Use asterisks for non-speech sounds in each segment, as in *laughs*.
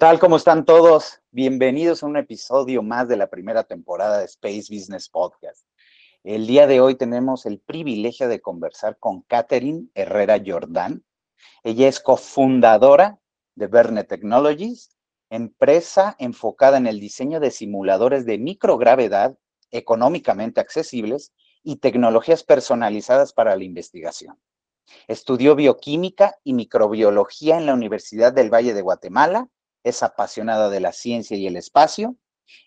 tal? ¿Cómo están todos? Bienvenidos a un episodio más de la primera temporada de Space Business Podcast. El día de hoy tenemos el privilegio de conversar con Catherine Herrera Jordán. Ella es cofundadora de Verne Technologies, empresa enfocada en el diseño de simuladores de microgravedad económicamente accesibles y tecnologías personalizadas para la investigación. Estudió bioquímica y microbiología en la Universidad del Valle de Guatemala, es apasionada de la ciencia y el espacio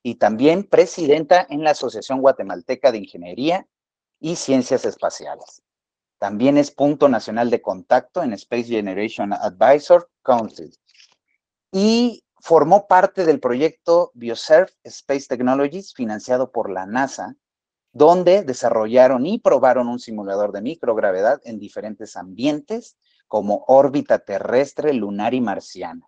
y también presidenta en la Asociación Guatemalteca de Ingeniería y Ciencias Espaciales. También es punto nacional de contacto en Space Generation Advisor Council. Y formó parte del proyecto BioServe Space Technologies financiado por la NASA, donde desarrollaron y probaron un simulador de microgravedad en diferentes ambientes como órbita terrestre, lunar y marciana.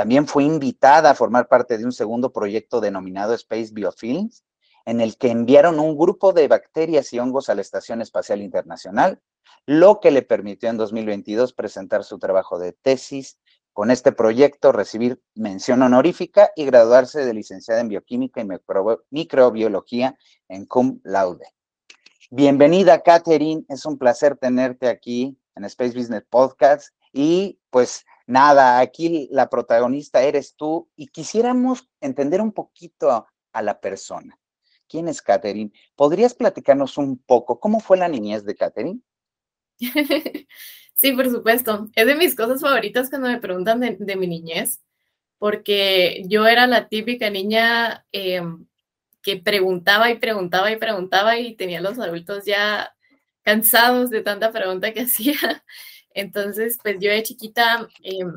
También fue invitada a formar parte de un segundo proyecto denominado Space Biofilms, en el que enviaron un grupo de bacterias y hongos a la Estación Espacial Internacional, lo que le permitió en 2022 presentar su trabajo de tesis con este proyecto, recibir mención honorífica y graduarse de licenciada en bioquímica y microbiología en cum laude. Bienvenida, Catherine. Es un placer tenerte aquí en Space Business Podcast. Y pues nada, aquí la protagonista eres tú y quisiéramos entender un poquito a, la persona. ¿Quién es Catherine? ¿Podrías platicarnos un poco cómo fue la niñez de Catherine? Sí, por supuesto. Es de mis cosas favoritas cuando me preguntan de, mi niñez, porque yo era la típica niña em, que preguntaba y preguntaba y preguntaba y tenía los adultos ya cansados de tanta pregunta que *laughs* hacía. Entonces, pues yo de chiquita, em,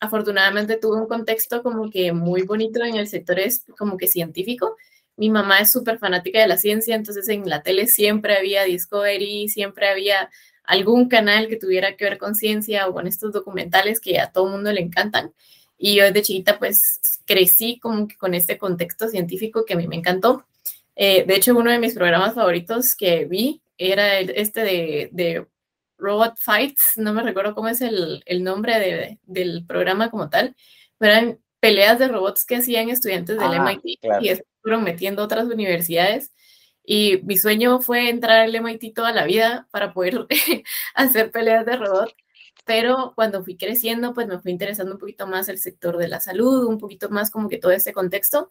afortunadamente tuve un contexto como que muy bonito en el sector es como que científico. Mi mamá es súper fanática de la ciencia, entonces en la tele siempre había Discovery, siempre había algún canal que tuviera que ver con ciencia o con estos documentales que a todo mundo le encantan. Y yo desde chiquita pues crecí como que con este contexto científico que a mí me encantó. Eh, de hecho, uno de mis programas favoritos que vi era este de Robot Fights, no me recuerdo cómo es el, nombre del programa como tal, pero eran peleas de robots que hacían estudiantes del ah, MIT y fueron metiendo otras universidades. Y mi sueño fue entrar al MIT toda la vida para poder *laughs* hacer peleas de robots. Pero cuando fui creciendo, pues me fui interesando un poquito más el sector de la salud, un poquito más como que todo este contexto.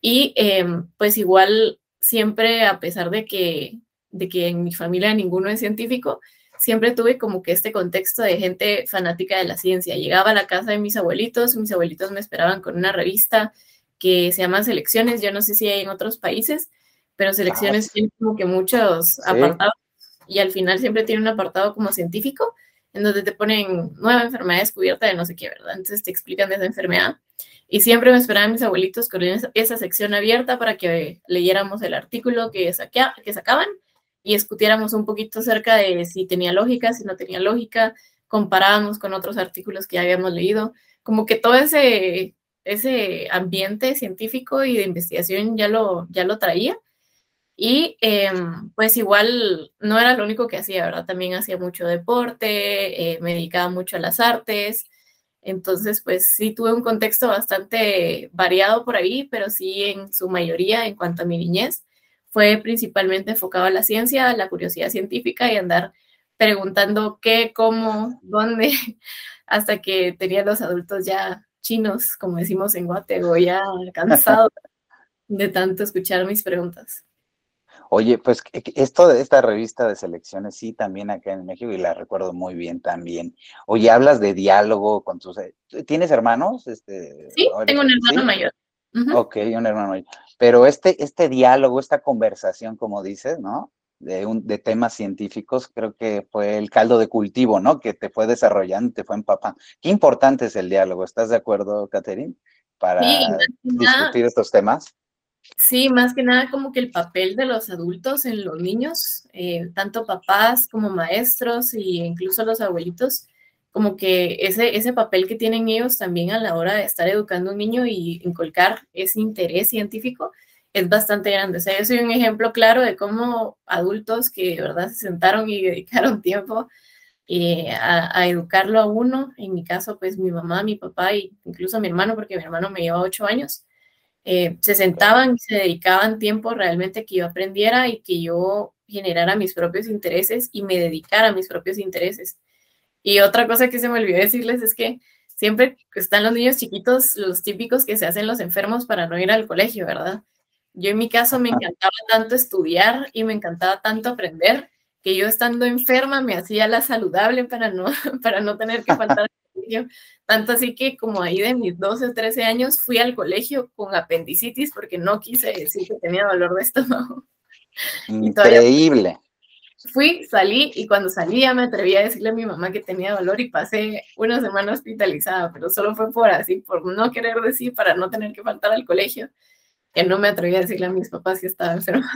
Y em, pues igual siempre, a pesar de que, de que en mi familia ninguno es científico, siempre tuve como que este contexto de gente fanática de la ciencia. Llegaba a la casa de mis abuelitos, mis abuelitos me esperaban con una revista que se llama Selecciones, yo no sé si hay en otros países, pero Selecciones ah, tiene como que muchos apartados y al final siempre tiene un apartado como científico en donde te ponen nueva enfermedad descubierta de no sé qué, ¿verdad? Entonces te explican de esa enfermedad. Y siempre me esperaban mis abuelitos con esa, sección abierta para que leyéramos el artículo que, que sacaban y discutiéramos un poquito acerca de si tenía lógica, si no tenía lógica, comparábamos con otros artículos que ya habíamos leído, como que todo ese, ese ambiente científico y de investigación ya lo, ya lo traía. Y em, pues igual no era lo único que hacía, ¿verdad? También hacía mucho deporte, eh, me dedicaba mucho a las artes. Entonces, pues sí tuve un contexto bastante variado por ahí, pero sí en su mayoría en cuanto a mi niñez fue principalmente enfocado a la ciencia, a la curiosidad científica y andar preguntando qué, cómo, dónde, *laughs* hasta que tenía los adultos ya chinos, como decimos en Guatemala, ya *laughs* cansados de tanto escuchar mis preguntas. Oye, pues esto de esta revista de selecciones, sí, también acá en México, y la recuerdo muy bien también. Oye, hablas de diálogo con tus... ¿Tienes hermanos? Este, sí, tengo un hermano mayor. Ok, un hermano mayor. Pero este, este diálogo, esta conversación, como dices, ¿no? De, un, de temas científicos, creo que fue el caldo de cultivo, ¿no? Que te fue desarrollando, te fue empapando. Qué importante es el diálogo, ¿estás de acuerdo, Catherine? Para discutir estos temas. Sí, más que nada como que el papel de los adultos en los niños, eh, tanto papás como maestros e incluso los abuelitos, como que ese, ese papel que tienen ellos también a la hora de estar educando a un niño y inculcar ese interés científico es bastante grande. O sea, yo soy un ejemplo claro de cómo adultos que de verdad se sentaron y *laughs* dedicaron tiempo eh, a, educarlo a uno. En mi caso, pues mi mamá, mi papá e incluso mi hermano, porque mi hermano me lleva ocho años, eh, se sentaban y se dedicaban tiempo realmente que yo aprendiera y que yo generara mis propios intereses y me dedicara a mis propios intereses. Y otra cosa que se me olvidó decirles es que siempre están los niños chiquitos, los típicos que se hacen los enfermos para no ir al colegio, ¿verdad? Yo en mi caso me encantaba tanto estudiar y me encantaba tanto aprender que yo estando enferma me hacía la saludable para no, *laughs* para no tener que faltar al colegio. Tanto así que como ahí de mis 12 o 13 años fui al colegio con apendicitis porque no quise decir que tenía dolor de estómago. *laughs* Increíble. Fui, salí y cuando salía me atreví a decirle a mi mamá que tenía dolor y pasé una semana hospitalizada, pero solo fue por así, por no querer decir, para no tener que faltar al colegio, que no me atreví a decirle a mis papás que estaba enferma.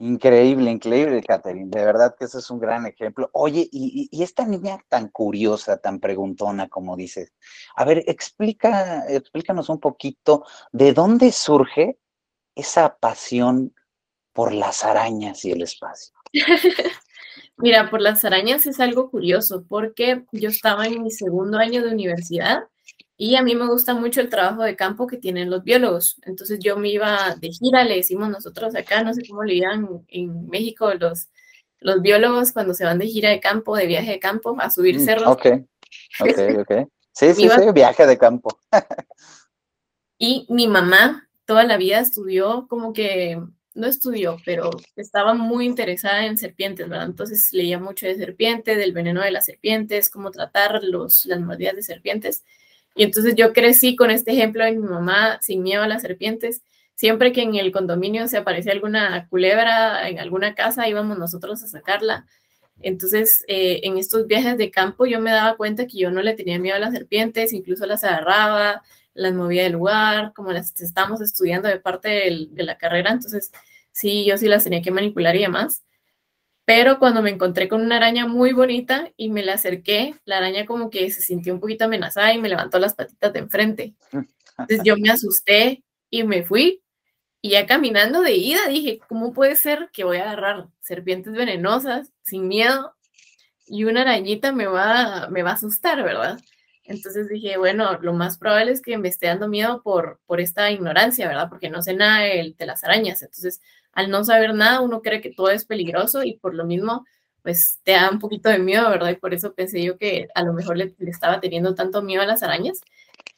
Increíble, increíble, Catherine. De verdad que ese es un gran ejemplo. Oye, y, y, esta niña tan curiosa, tan preguntona, como dices. A ver, explica, explícanos un poquito de dónde surge esa pasión por las arañas y el espacio. *laughs* Mira, por las arañas es algo curioso porque yo estaba en mi segundo año de universidad y a mí me gusta mucho el trabajo de campo que tienen los biólogos. Entonces yo me iba de gira, le decimos nosotros acá, no sé cómo le digan en México los, los biólogos cuando se van de gira de campo, de viaje de campo, a subir mm, cerros. Ok, ok, *laughs* ok. Sí, sí, sí, viaje de campo. *laughs* y mi mamá toda la vida estudió como que no estudió, pero estaba muy interesada en serpientes, ¿verdad? Entonces leía mucho de serpiente, del veneno de las serpientes, cómo tratar los, las mordidas de serpientes. Y entonces yo crecí con este ejemplo de mi mamá sin miedo a las serpientes. Siempre que en el condominio se aparecía alguna culebra en alguna casa, íbamos nosotros a sacarla. Entonces, eh, en estos viajes de campo yo me daba cuenta que yo no le tenía miedo a las serpientes, incluso las agarraba, las movía del lugar, como las estábamos estudiando de parte de la carrera, entonces sí, yo sí las tenía que manipular y demás. Pero cuando me encontré con una araña muy bonita y me la acerqué, la araña como que se sintió un poquito amenazada y me levantó las patitas de enfrente. Entonces yo me asusté y me fui. Y ya caminando de ida dije, ¿cómo puede ser que voy a agarrar serpientes venenosas sin miedo y una arañita me va, me va a asustar, ¿verdad? Entonces dije, bueno, lo más probable es que me esté dando miedo por, por esta ignorancia, ¿verdad? Porque no sé nada de, las arañas. Entonces, al no saber nada, uno cree que todo es peligroso y por lo mismo, pues te da un poquito de miedo, ¿verdad? Y por eso pensé yo que a lo mejor le, estaba teniendo tanto miedo a las arañas.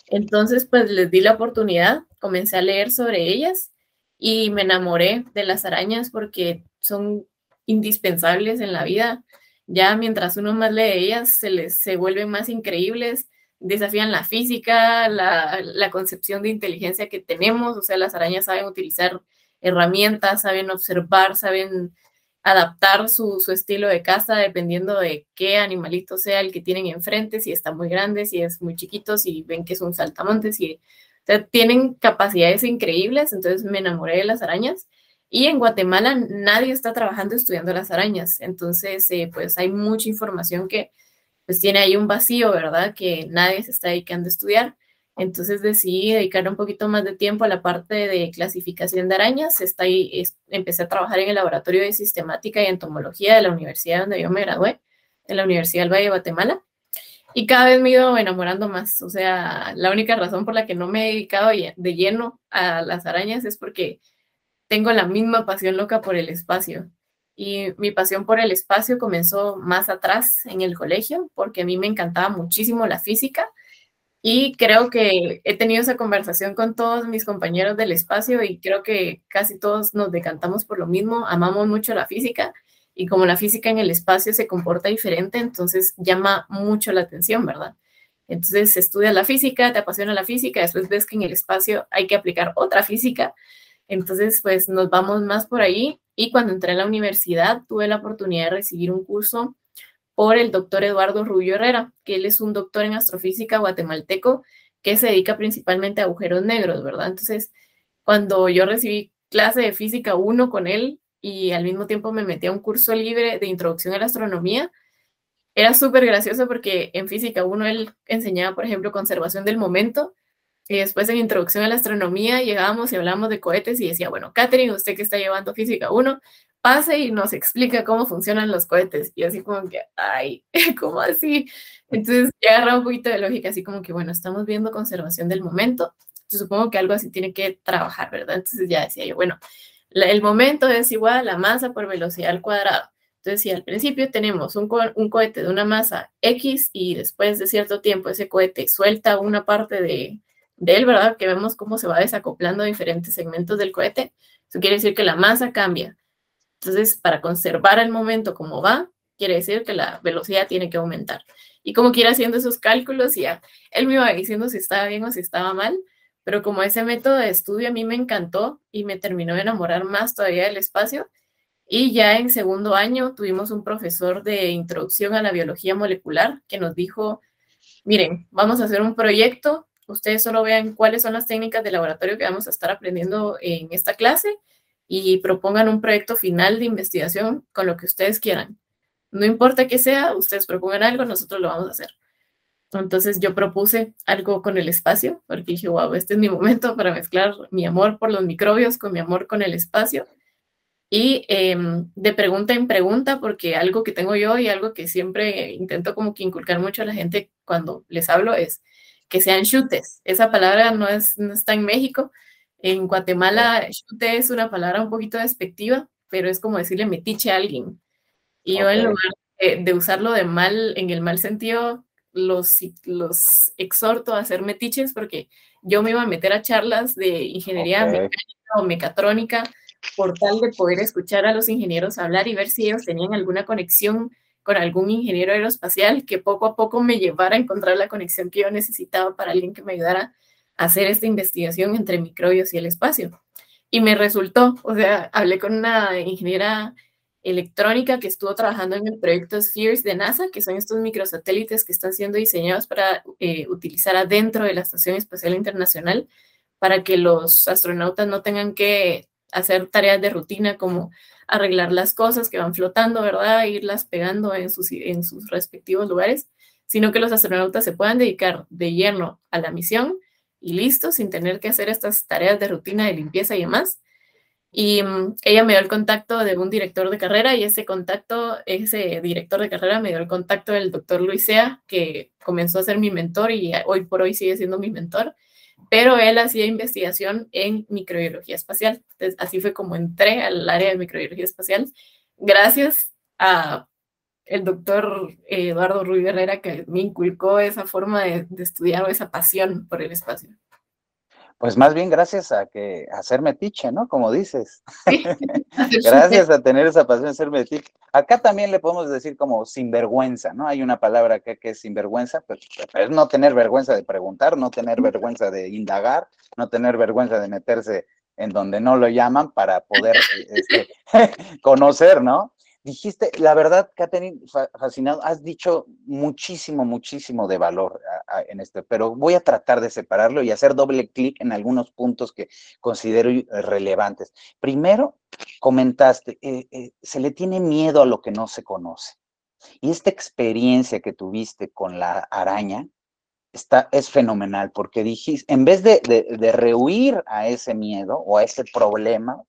Entonces, pues les di la oportunidad, comencé a leer sobre ellas y me enamoré de las arañas porque son indispensables en la vida. Ya mientras uno más lee ellas, se les se vuelven más increíbles desafían la física, la, la, concepción de inteligencia que tenemos, o sea, las arañas saben utilizar herramientas, saben observar, saben adaptar su, su, estilo de caza dependiendo de qué animalito sea el que tienen enfrente, si está muy grande, si es muy chiquito, si ven que es un saltamontes, si, o sea, tienen capacidades increíbles, entonces me enamoré de las arañas. Y en Guatemala nadie está trabajando estudiando las arañas, entonces eh, pues hay mucha información que pues tiene ahí un vacío, ¿verdad? Que nadie se está dedicando a estudiar. Entonces decidí dedicar un poquito más de tiempo a la parte de clasificación de arañas. Está ahí, empecé a trabajar en el laboratorio de sistemática y entomología de la universidad donde yo me gradué, en la Universidad del Valle de Guatemala. Y cada vez me he ido enamorando más. O sea, la única razón por la que no me he dedicado de lleno a las arañas es porque tengo la misma pasión loca por el espacio. Y mi pasión por el espacio comenzó más atrás en el colegio, porque a mí me encantaba muchísimo la física. Y creo que he tenido esa conversación con todos mis compañeros del espacio y creo que casi todos nos decantamos por lo mismo, amamos mucho la física y como la física en el espacio se comporta diferente, entonces llama mucho la atención, ¿verdad? Entonces estudias la física, te apasiona la física, después ves que en el espacio hay que aplicar otra física, entonces pues nos vamos más por ahí y cuando entré a la universidad tuve la oportunidad de recibir un curso por el doctor Eduardo Rubio Herrera, que él es un doctor en astrofísica guatemalteco que se dedica principalmente a agujeros negros, ¿verdad? Entonces, cuando yo recibí clase de física 1 con él y al mismo tiempo me metí a un curso libre de introducción a la astronomía, era súper gracioso porque en física 1 él enseñaba, por ejemplo, conservación del momento y después en Introducción a la Astronomía llegábamos y hablábamos de cohetes y decía, bueno, Catherine, usted que está llevando Física 1, pase y nos explica cómo funcionan los cohetes. Y así como que, ay, *laughs* ¿cómo así? Entonces ya agarra un poquito de lógica, así como que, bueno, estamos viendo conservación del momento. Supongo que algo así tiene que trabajar, ¿verdad? Entonces ya decía yo, bueno, el momento es igual a la masa por velocidad al cuadrado. Entonces, si al principio tenemos un, un, cohete de una masa X y después de cierto tiempo ese cohete suelta una parte de, de él, ¿verdad? Que vemos cómo se va desacoplando diferentes segmentos del cohete. Eso quiere decir que la masa cambia. Entonces, para conservar el momento como va, quiere decir que la velocidad tiene que aumentar. Y como quiera haciendo esos cálculos, ya él me iba diciendo si estaba bien o si estaba mal, pero como ese método de estudio a mí me encantó y me terminó de enamorar más todavía del espacio. Y ya en segundo año tuvimos un profesor de introducción a la biología molecular que nos dijo, miren, vamos a hacer un proyecto, ustedes solo vean cuáles son las técnicas de laboratorio que vamos a estar aprendiendo en esta clase y propongan un proyecto final de investigación con lo que ustedes quieran. No importa qué sea, ustedes propongan algo, nosotros lo vamos a hacer. Entonces yo propuse algo con el espacio, porque dije, wow, este es mi momento *laughs* para mezclar mi amor por los microbios con mi amor con el espacio. Y em, de pregunta en pregunta, porque algo que tengo yo y algo que siempre intento como que inculcar mucho a la gente cuando les hablo es que sean chutes. Esa palabra no, es, no está en México, en Guatemala, chute es una palabra un poquito despectiva, pero es como decirle metiche a alguien. Y yo en lugar de, usarlo de mal, en el mal sentido, los, los exhorto a hacer metiches porque yo me iba a meter a charlas de ingeniería mecánica o mecatrónica por tal de poder escuchar a los ingenieros hablar y ver si ellos tenían alguna conexión con algún ingeniero aeroespacial que poco a poco me llevara a encontrar la conexión que yo necesitaba para alguien que me ayudara hacer esta investigación entre microbios y el espacio. Y me resultó, o sea, hablé con una ingeniera electrónica que estuvo trabajando en el proyecto Spheres de NASA, que son estos microsatélites que están siendo diseñados para eh, utilizar adentro de la Estación Espacial Internacional para que los astronautas no tengan que hacer tareas de rutina como arreglar las cosas que van flotando, ¿verdad? Irlas pegando en sus, en sus respectivos lugares, sino que los astronautas se puedan dedicar de lleno a la misión y listo, sin tener que hacer estas tareas de rutina de limpieza y demás. Y mm, ella me dio el contacto de un director de carrera y ese contacto, ese director de carrera me dio el contacto del doctor Luisea, que comenzó a ser mi mentor y hoy por hoy sigue siendo mi mentor, pero él hacía investigación en microbiología espacial. Así fue como entré al área de microbiología espacial, gracias a el doctor Eduardo Ruiz Herrera que me inculcó esa forma de, estudiar o esa pasión por el espacio. Pues más bien gracias a que a ser metiche, ¿no? Como dices. *laughs* gracias a tener esa pasión de ser metiche. Acá también le podemos decir como sinvergüenza, ¿no? Hay una palabra acá que es sinvergüenza, pero, es no tener vergüenza de preguntar, no tener vergüenza de indagar, no tener vergüenza de meterse en donde no lo llaman para poder *laughs* este, *laughs* conocer, ¿no? Dijiste, la verdad, Catherine, fascinado, has dicho muchísimo, muchísimo de valor en esto, pero voy a tratar de separarlo y hacer doble clic en algunos puntos que considero eh, relevantes. Primero, comentaste, eh, eh, se le tiene miedo a lo que no se conoce. Y esta experiencia que tuviste con la araña está, es fenomenal, porque dijiste, en vez de, de, de rehuir a ese miedo o a ese problema,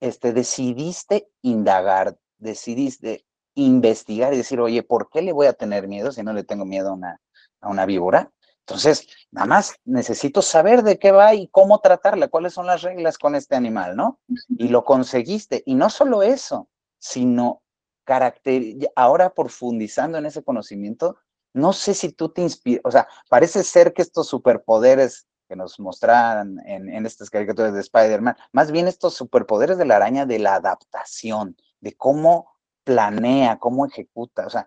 este, decidiste indagar, decidiste investigar y decir, oye, ¿por qué le voy a tener miedo si no le tengo miedo a una, a una víbora? Entonces, nada más necesito saber de qué va y cómo tratarla, cuáles son las reglas con este animal, ¿no? Y lo conseguiste. Y no solo eso, sino carácter, ahora profundizando en ese conocimiento, no sé si tú te inspiras, o sea, parece ser que estos superpoderes que nos mostraran en, en estas caricaturas de Spider-Man, más bien estos superpoderes de la araña de la adaptación, de cómo planea, cómo ejecuta. O sea,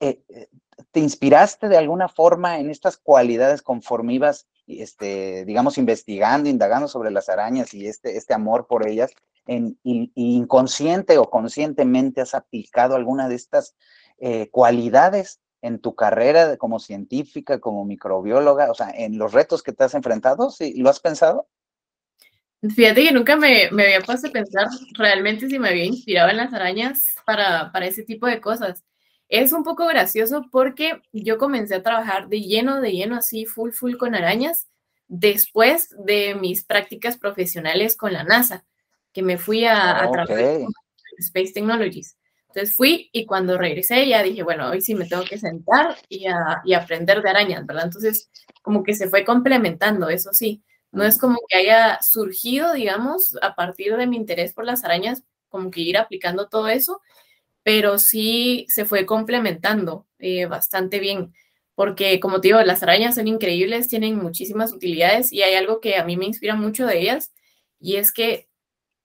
eh, eh, ¿te inspiraste de alguna forma en estas cualidades conforme ibas, este, digamos, investigando, indagando sobre las arañas y este, este amor por ellas? En, inconsciente o conscientemente has aplicado alguna de estas eh, cualidades en tu carrera como científica, como microbióloga, o sea, en los retos que te has enfrentado, ¿sí? ¿Lo has pensado? Fíjate que nunca me, me, había puesto a pensar realmente si me había inspirado en las arañas para, para ese tipo de cosas. Es un poco gracioso porque yo comencé a trabajar de lleno, de lleno, así, full, full con arañas, después de mis prácticas profesionales con la NASA, que me fui a, a trabajar Space Technologies. Entonces fui y cuando regresé ya dije, bueno, hoy sí me tengo que sentar y, y aprender de arañas, ¿verdad? Entonces como que se fue complementando, eso sí. No es como que haya surgido, digamos, a partir de mi interés por las arañas, como que ir aplicando todo eso, pero sí se fue complementando eh, bastante bien, porque como te digo, las arañas son increíbles, tienen muchísimas utilidades y hay algo que a mí me inspira mucho de ellas, y es que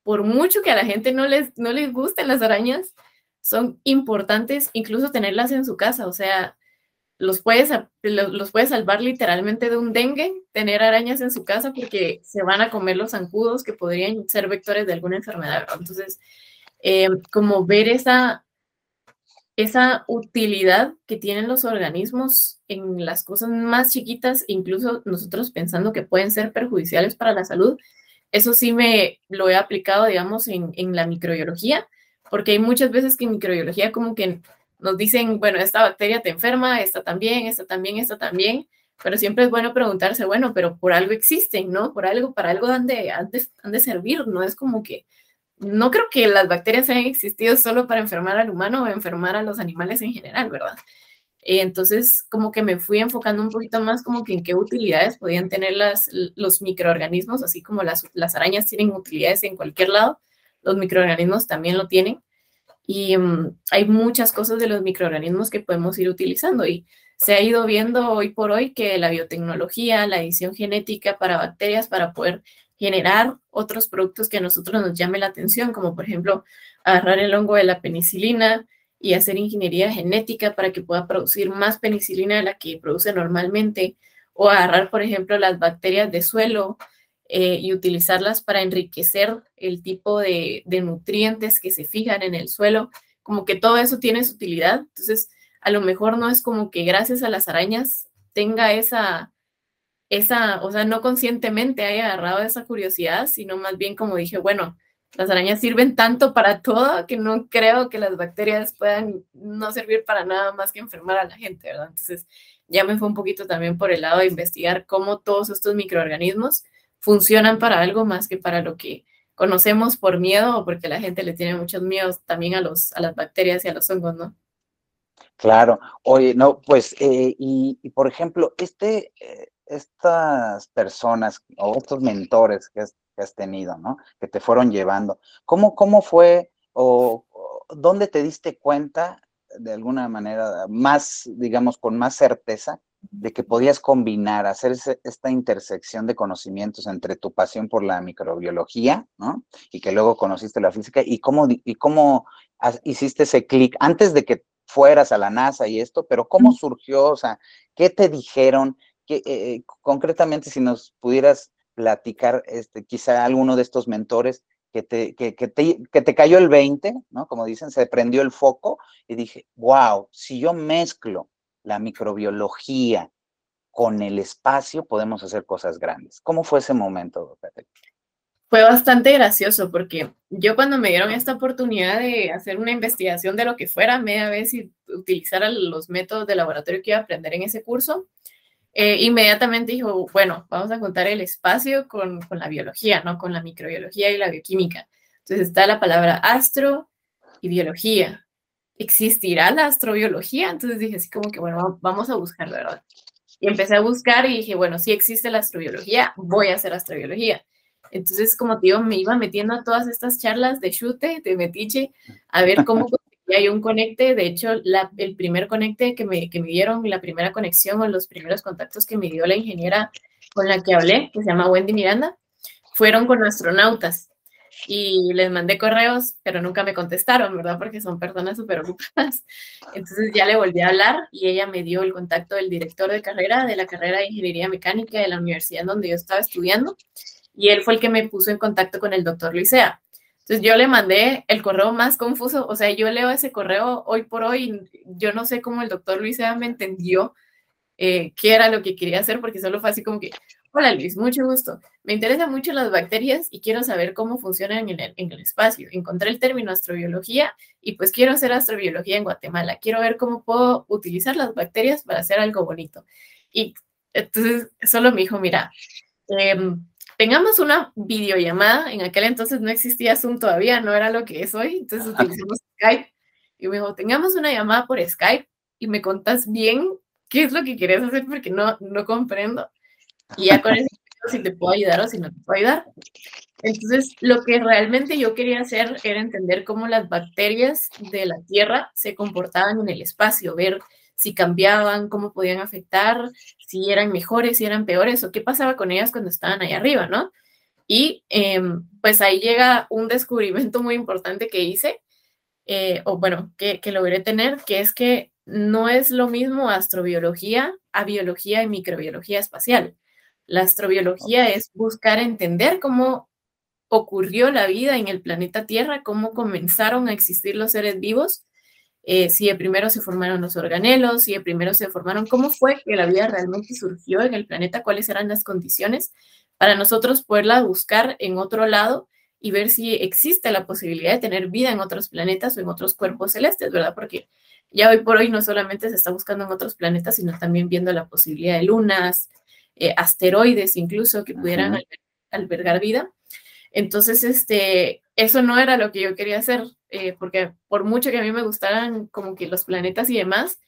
por mucho que a la gente no les, no les gusten las arañas, son importantes incluso tenerlas en su casa, o sea, los puedes, los puede salvar literalmente de un dengue, tener arañas en su casa porque se van a comer los zancudos que podrían ser vectores de alguna enfermedad. Entonces, eh, como ver esa, esa utilidad que tienen los organismos en las cosas más chiquitas, incluso nosotros pensando que pueden ser perjudiciales para la salud, eso sí me lo he aplicado, digamos, en, en la microbiología, porque hay muchas veces que en microbiología como que nos dicen, bueno, esta bacteria te enferma, esta también, esta también, esta también, pero siempre es bueno preguntarse, bueno, pero por algo existen, ¿no? Por algo, para algo han de, han de, servir, no es como que, no creo que las bacterias hayan existido solo para enfermar al humano o enfermar a los animales en general, ¿verdad? Entonces, como que me fui enfocando un poquito más como que en qué utilidades podían tener las, los microorganismos, así como las, las arañas tienen utilidades en cualquier lado, los microorganismos también lo tienen. Y mm, hay muchas cosas de los microorganismos que podemos ir utilizando y se ha ido viendo hoy por hoy que la biotecnología, la edición genética para bacterias, para poder generar otros productos que a nosotros nos llame la atención, como por ejemplo agarrar el hongo de la penicilina y hacer ingeniería genética para que pueda producir más penicilina de la que produce normalmente, o agarrar, por ejemplo, las bacterias de suelo eh, y utilizarlas para enriquecer el tipo de, nutrientes que se fijan en el suelo, como que todo eso tiene su utilidad. Entonces, a lo mejor no es como que gracias a las arañas tenga esa, esa, o sea, no conscientemente haya agarrado esa curiosidad, sino más bien como dije, bueno, las arañas sirven tanto para todo que no creo que las bacterias puedan no servir para nada más que enfermar a la gente, ¿verdad? Entonces, ya me fue un poquito también por el lado de investigar cómo todos estos microorganismos funcionan para algo más que para lo que conocemos por miedo o porque la gente le tiene muchos miedos también a, los, a las bacterias y a los hongos, ¿no? Claro, oye, no, pues, eh, y, por ejemplo, este, eh, estas personas o estos mentores que has, tenido, ¿no? Que te fueron llevando, ¿cómo, cómo fue o, dónde te diste cuenta de alguna manera más, digamos, con más certeza de que podías combinar, hacer esta intersección de conocimientos entre tu pasión por la microbiología, ¿no? Y que luego conociste la física, y cómo, y cómo hiciste ese clic antes de que fueras a la NASA y esto, pero cómo surgió, o sea, ¿qué te dijeron? Que, eh, eh, concretamente, si nos pudieras platicar, este, quizá alguno de estos mentores, que te, que, te, que te cayó el 20, ¿no? Como dicen, se prendió el foco y dije, wow, si yo mezclo la microbiología con el espacio, podemos hacer cosas grandes. ¿Cómo fue ese momento, Fue bastante gracioso porque yo cuando me dieron esta oportunidad de hacer una investigación de lo que fuera, media vez y utilizar los métodos de laboratorio que iba a aprender en ese curso, eh, inmediatamente dijo, bueno, vamos a contar el espacio con, con, la biología, ¿no? Con la microbiología y la bioquímica. Entonces está la palabra astro y biología existirá la astrobiología. Entonces dije así como que, bueno, vamos a buscar, ¿verdad? Y empecé a buscar y dije, bueno, si existe la astrobiología, voy a hacer astrobiología. Entonces, como te digo, me iba metiendo a todas estas charlas de chute, de metiche, a ver cómo *laughs* hay un conecte. De hecho, la, el primer conecte que me, que me dieron, la primera conexión o los primeros contactos que me dio la ingeniera con la que hablé, que se llama Wendy Miranda, fueron con astronautas y les mandé correos, pero nunca me contestaron, ¿verdad? Porque son personas súper ocupadas. Entonces ya le volví a hablar y ella me dio el contacto del director de carrera de la carrera de Ingeniería Mecánica de la universidad donde yo estaba estudiando y él fue el que me puso en contacto con el doctor Luisea. Entonces yo le mandé el correo más confuso, o sea, yo leo ese correo hoy por hoy, yo no sé cómo el doctor Luisea me entendió eh, qué era lo que quería hacer, porque solo fue así como que, Hola Luis, mucho gusto. Me interesan mucho las bacterias y quiero saber cómo funcionan en el, en el, espacio. Encontré el término astrobiología y pues quiero hacer astrobiología en Guatemala. Quiero ver cómo puedo utilizar las bacterias para hacer algo bonito. Y entonces solo me dijo, mira, em, tengamos una videollamada, en aquel entonces no existía Zoom todavía, no era lo que es hoy, entonces utilizamos Skype. Y me dijo, tengamos una llamada por Skype y me contas bien qué es lo que quieres hacer porque no, no comprendo. Y ya con eso, si te puedo ayudar o si no te puedo ayudar. Entonces, lo que realmente yo quería hacer era entender cómo las bacterias de la Tierra se comportaban en el espacio, ver si cambiaban, cómo podían afectar, si eran mejores, si eran peores, o qué pasaba con ellas cuando estaban ahí arriba, ¿no? Y em, pues ahí llega un descubrimiento muy importante que hice, eh, o bueno, que, que logré tener, que es que no es lo mismo astrobiología a biología y microbiología espacial. La astrobiología es buscar entender cómo ocurrió la vida en el planeta Tierra, cómo comenzaron a existir los seres vivos, eh, si de primero se formaron los organelos, si de primero se formaron, cómo fue que la vida realmente surgió en el planeta, cuáles eran las condiciones para nosotros poderla buscar en otro lado y ver si existe la posibilidad de tener vida en otros planetas o en otros cuerpos celestes, ¿verdad? Porque ya hoy por hoy no solamente se está buscando en otros planetas, sino también viendo la posibilidad de lunas, eh, asteroides incluso que pudieran albergar vida. Entonces, este, eso no era lo que yo quería hacer, eh, porque por mucho que a mí me gustaran como que los planetas y demás,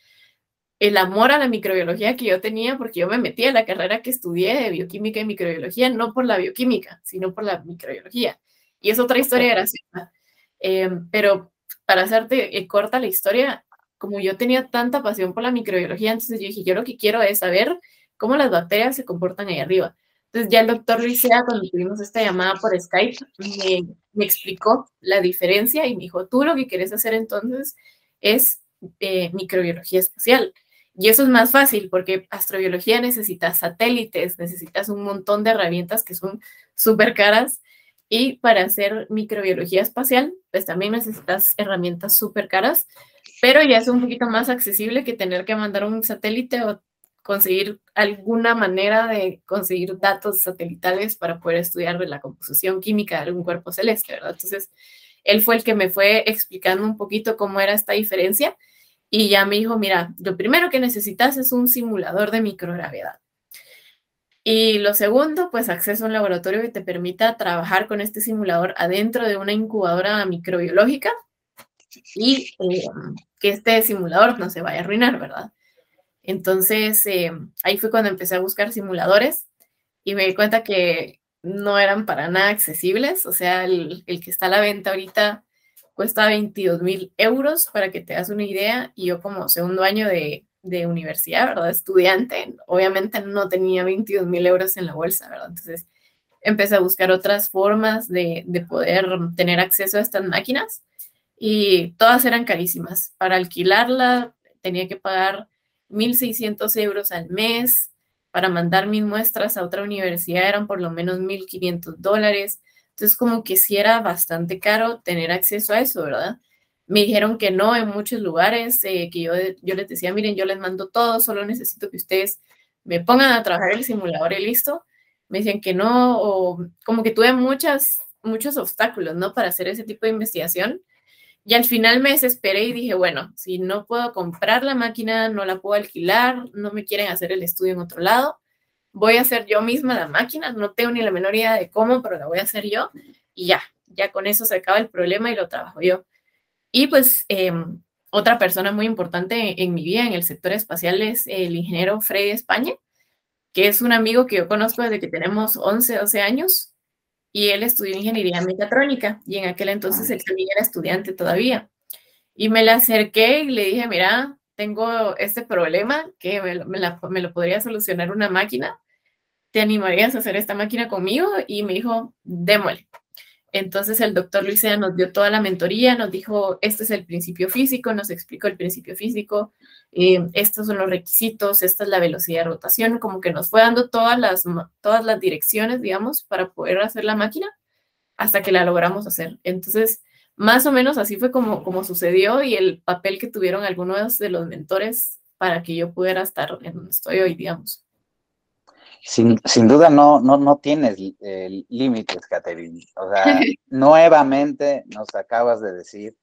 el amor a la microbiología que yo tenía, porque yo me metí a la carrera que estudié de bioquímica y microbiología, no por la bioquímica, sino por la microbiología. Y es otra historia graciosa. Em, pero para hacerte eh, corta la historia, como yo tenía tanta pasión por la microbiología, entonces yo dije, yo lo que quiero es saber cómo las bacterias se comportan ahí arriba. Entonces ya el doctor Luisea, cuando tuvimos esta llamada por Skype, me, explicó la diferencia y me dijo, tú lo que quieres hacer entonces es eh, microbiología espacial. Y eso es más fácil porque astrobiología necesitas satélites, necesitas un montón de herramientas que son súper caras. Y para hacer microbiología espacial, pues también necesitas herramientas súper caras, pero ya es un poquito más accesible que tener que mandar un satélite o conseguir alguna manera de conseguir datos satelitales para poder estudiar la composición química de algún cuerpo celeste, ¿verdad? Entonces, él fue el que me fue explicando un poquito cómo era esta diferencia y ya me dijo, mira, lo primero que necesitas es un simulador de microgravedad. Y lo segundo, pues acceso a un laboratorio que te permita trabajar con este simulador adentro de una incubadora microbiológica y eh, que este simulador no se vaya a arruinar, ¿verdad? Entonces, eh, ahí fue cuando empecé a buscar simuladores y me di cuenta que no eran para nada accesibles. O sea, el, que está a la venta ahorita cuesta 22 mil euros, para que te das una idea. Y yo como segundo año de, de universidad, ¿verdad? Estudiante, obviamente no tenía 22 mil euros en la bolsa, ¿verdad? Entonces, empecé a buscar otras formas de, de poder tener acceso a estas máquinas y todas eran carísimas. Para alquilarla tenía que pagar 1.600 euros al mes. Para mandar mis muestras a otra universidad eran por lo menos 1.500 dólares. Entonces, como que sí era bastante caro tener acceso a eso, ¿verdad? Me dijeron que no en muchos lugares, eh, que yo, yo les decía, miren, yo les mando todo, solo necesito que ustedes me pongan a trabajar el simulador y listo. Me decían que no, o como que tuve muchas, muchos obstáculos, ¿no? Para hacer ese tipo de investigación. Y al final me desesperé y dije, bueno, si no puedo comprar la máquina, no la puedo alquilar, no me quieren hacer el estudio en otro lado, voy a hacer yo misma la máquina, no tengo ni la menor idea de cómo, pero la voy a hacer yo y ya, ya con eso se acaba el problema y lo trabajo yo. Y pues em, otra persona muy importante en mi vida en el sector espacial es el ingeniero Freddy España, que es un amigo que yo conozco desde que tenemos 11, 12 años y él estudió ingeniería mecatrónica y en aquel entonces él también era estudiante todavía. Y me le acerqué y le dije, mira, tengo este problema que me, me, lo podría solucionar una máquina. ¿Te animarías a hacer esta máquina conmigo? Y me dijo, démosle. Entonces el doctor Luisea nos dio toda la mentoría, nos dijo, este es el principio físico, nos explicó el principio físico, eh, estos son los requisitos, esta es la velocidad de rotación, como que nos fue dando todas las, todas las direcciones, digamos, para poder hacer la máquina hasta que la logramos hacer. Entonces, más o menos así fue como, como sucedió y el papel que tuvieron algunos de los mentores para que yo pudiera estar en donde estoy hoy, digamos. Sin, sin, duda no, no, no tienes eh, límites, Catherine. O sea, *laughs* nuevamente nos acabas de decir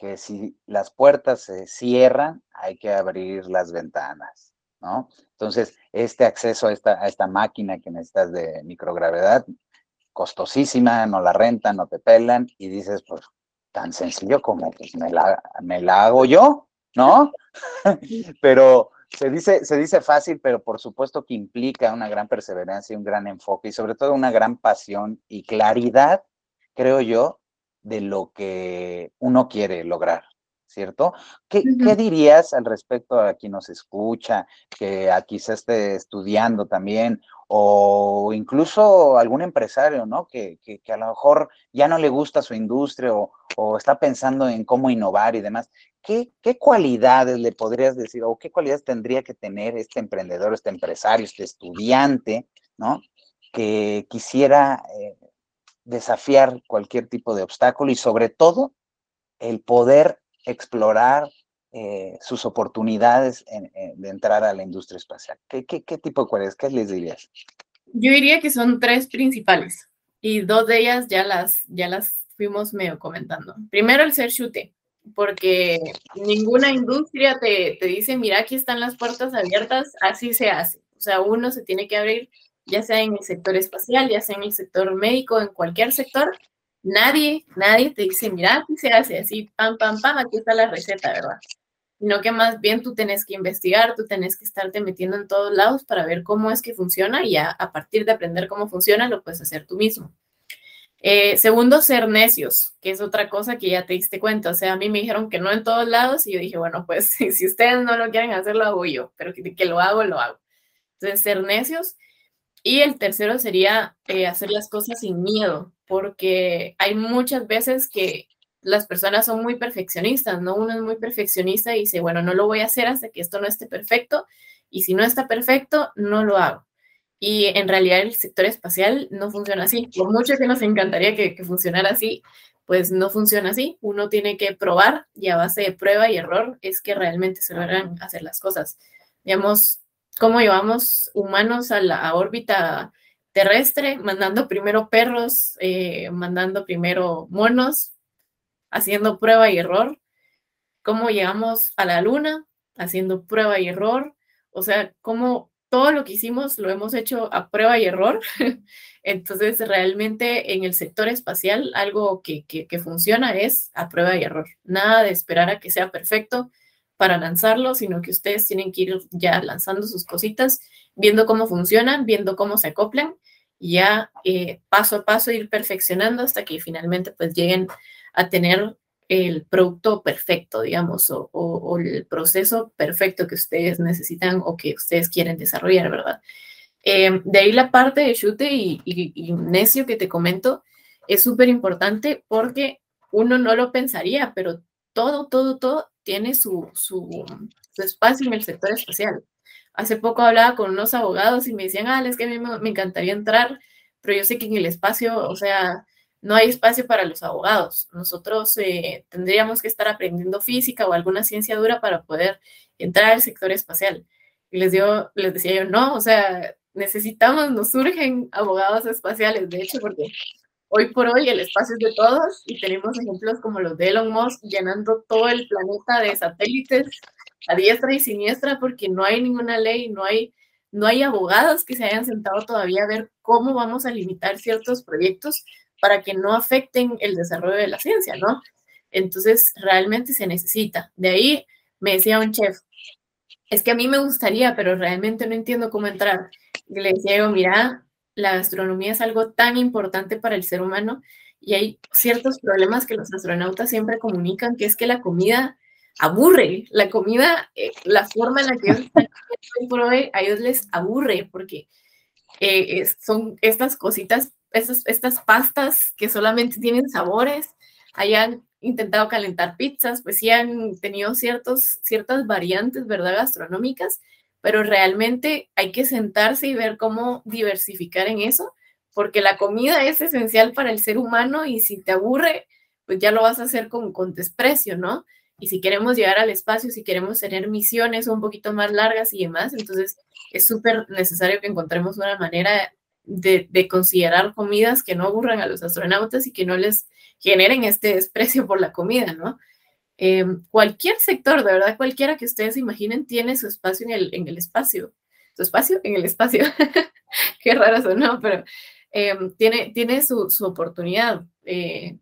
que si las puertas se cierran, hay que abrir las ventanas, ¿no? Entonces, este acceso a esta, a esta máquina que necesitas de microgravedad, costosísima, no la rentan, no te pelan, y dices, pues, tan sencillo como pues, me, la, me la hago yo, ¿no? *laughs* pero se dice, se dice fácil, pero por supuesto que implica una gran perseverancia, un gran enfoque y sobre todo una gran pasión y claridad, creo yo, de lo que uno quiere lograr. ¿cierto? ¿Qué, dirías al respecto a quien nos escucha, que aquí se esté estudiando también, o incluso algún empresario, ¿no? Que, a lo mejor ya no le gusta su industria o, está pensando en cómo innovar y demás. ¿Qué, cualidades le podrías decir o qué cualidades tendría que tener este emprendedor, este empresario, este estudiante, ¿no? Que quisiera eh, desafiar cualquier tipo de obstáculo y sobre todo el poder explorar eh, sus oportunidades de entrar a la industria espacial? ¿Qué, tipo de cualidades? ¿Qué les dirías? Yo diría que son tres principales y dos de ellas ya las, ya las fuimos medio comentando. Primero, el ser chute, porque ninguna industria te, te dice, mira, aquí están las puertas abiertas, así se hace. O sea, uno se tiene que abrir, ya sea en el sector espacial, ya sea en el sector médico, en cualquier sector, nadie, nadie te dice, mira, aquí se hace así, pam, pam, pam, aquí está la receta, ¿verdad? Sino que más bien tú tenés que investigar, tú tenés que estarte metiendo en todos lados para ver cómo es que funciona y ya a partir de aprender cómo funciona lo puedes hacer tú mismo. Eh, segundo, ser necios, que es otra cosa que ya te diste cuenta. O sea, a mí me dijeron que no en todos lados y yo dije, bueno, pues *laughs* si ustedes no lo quieren hacer, lo hago yo, pero que, lo hago, lo hago. Entonces, ser necios. Y el tercero sería eh, hacer las cosas sin miedo, porque hay muchas veces que las personas son muy perfeccionistas, ¿no? Uno es muy perfeccionista y dice, bueno, no lo voy a hacer hasta que esto no esté perfecto y si no está perfecto, no lo hago. Y en realidad el sector espacial no funciona así. Por mucho que nos encantaría que, funcionara así, pues no funciona así. Uno tiene que probar y a base de prueba y error es que realmente se logran hacer las cosas. Digamos, cómo llevamos humanos a la órbita terrestre, mandando primero perros, eh, mandando primero monos, haciendo prueba y error. Cómo llegamos a la luna, haciendo prueba y error. O sea, cómo todo lo que hicimos lo hemos hecho a prueba y error. *laughs* Entonces, realmente en el sector espacial, algo que, que, funciona es a prueba y error. Nada de esperar a que sea perfecto para lanzarlo, sino que ustedes tienen que ir ya lanzando sus cositas, viendo cómo funcionan, viendo cómo se acoplan ya eh, paso a paso ir perfeccionando hasta que finalmente pues lleguen a tener el producto perfecto, digamos, o, el proceso perfecto que ustedes necesitan o que ustedes quieren desarrollar, ¿verdad? Eh, de ahí la parte de chute y, y necio que te comento es súper importante porque uno no lo pensaría, pero todo, todo, todo tiene su, su, espacio en el sector espacial. Hace poco hablaba con unos abogados y me decían, ah, es que a mí me, encantaría entrar, pero yo sé que en el espacio, o sea, no hay espacio para los abogados. Nosotros eh, tendríamos que estar aprendiendo física o alguna ciencia dura para poder entrar al sector espacial. Y les, dio, les decía yo, no, o sea, necesitamos, nos surgen abogados espaciales, de hecho, porque hoy por hoy el espacio es de todos y tenemos ejemplos como los de Elon Musk llenando todo el planeta de satélites a diestra y siniestra porque no hay ninguna ley, no hay, no hay abogados que se hayan sentado todavía a ver cómo vamos a limitar ciertos proyectos para que no afecten el desarrollo de la ciencia, ¿no? Entonces, realmente se necesita. De ahí me decía un chef, es que a mí me gustaría, pero realmente no entiendo cómo entrar. Y le decía yo, mira, la gastronomía es algo tan importante para el ser humano y hay ciertos problemas que los astronautas siempre comunican, que es que la comida aburre, la comida, eh, la forma en la que ellos están a ellos les aburre porque eh, son estas cositas, estas, estas pastas que solamente tienen sabores, hayan intentado calentar pizzas, pues sí han tenido ciertos, ciertas variantes, ¿verdad?, gastronómicas, pero realmente hay que sentarse y ver cómo diversificar en eso, porque la comida es esencial para el ser humano y si te aburre, pues ya lo vas a hacer con, con desprecio, ¿no? Y si queremos llegar al espacio, si queremos tener misiones un poquito más largas y demás, entonces es súper necesario que encontremos una manera de, de, considerar comidas que no aburran a los astronautas y que no les generen este desprecio por la comida, ¿no? Em, cualquier sector, de verdad, cualquiera que ustedes imaginen, tiene su espacio en el, en el espacio. su espacio en el espacio. *laughs* Qué raro ¿no? Pero em, tiene, tiene su, su oportunidad. Eh,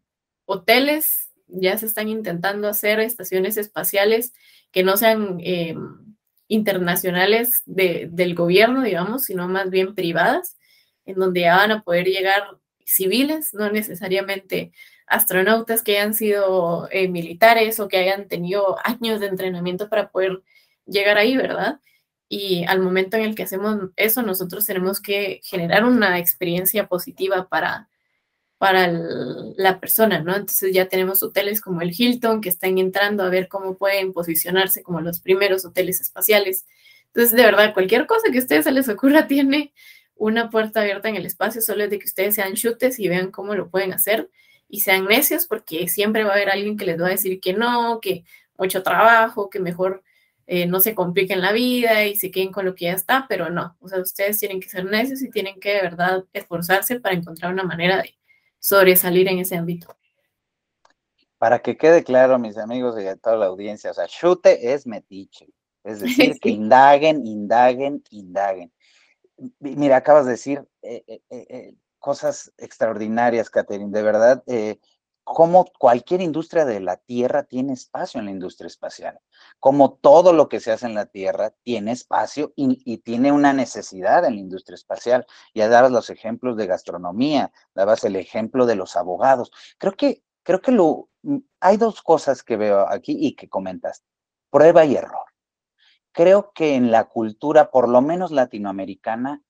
hoteles ya se están intentando hacer estaciones espaciales que no sean em, internacionales del gobierno, digamos, sino más bien privadas, en donde van a poder llegar civiles, no necesariamente astronautas que hayan sido eh, militares o que hayan tenido años de entrenamiento para poder llegar ahí, ¿verdad? Y al momento en el que hacemos eso, nosotros tenemos que generar una experiencia positiva para, para la persona, ¿no? Entonces ya tenemos hoteles como el Hilton que están entrando a ver cómo pueden posicionarse como los primeros hoteles espaciales. Entonces, de verdad, cualquier cosa que a ustedes se les ocurra *laughs* tiene una puerta abierta en el espacio, solo es de que ustedes sean chutes y vean cómo lo pueden hacer y sean necios, porque siempre va a haber alguien que les va a decir que no, que mucho trabajo, que mejor eh, no se compliquen la vida y se queden con lo que ya está, pero no, o sea, ustedes tienen que ser necios y tienen que de verdad esforzarse para encontrar una manera de sobresalir en ese ámbito. Para que quede claro, mis amigos y a toda la audiencia, o sea, chute es metiche, es *laughs* decir, que indaguen, indaguen, indaguen mira, acabas de decir eh, eh, eh, cosas extraordinarias, Catherine, de verdad, como cualquier industria de la Tierra tiene espacio en la industria espacial, como todo lo que se hace en la Tierra tiene espacio y, tiene una necesidad en la industria espacial. Ya dabas los ejemplos de gastronomía, dabas el ejemplo de los abogados. Creo que, creo que lo, hay dos cosas que veo aquí y que comentas, prueba y error creo que en la cultura, por lo menos latinoamericana,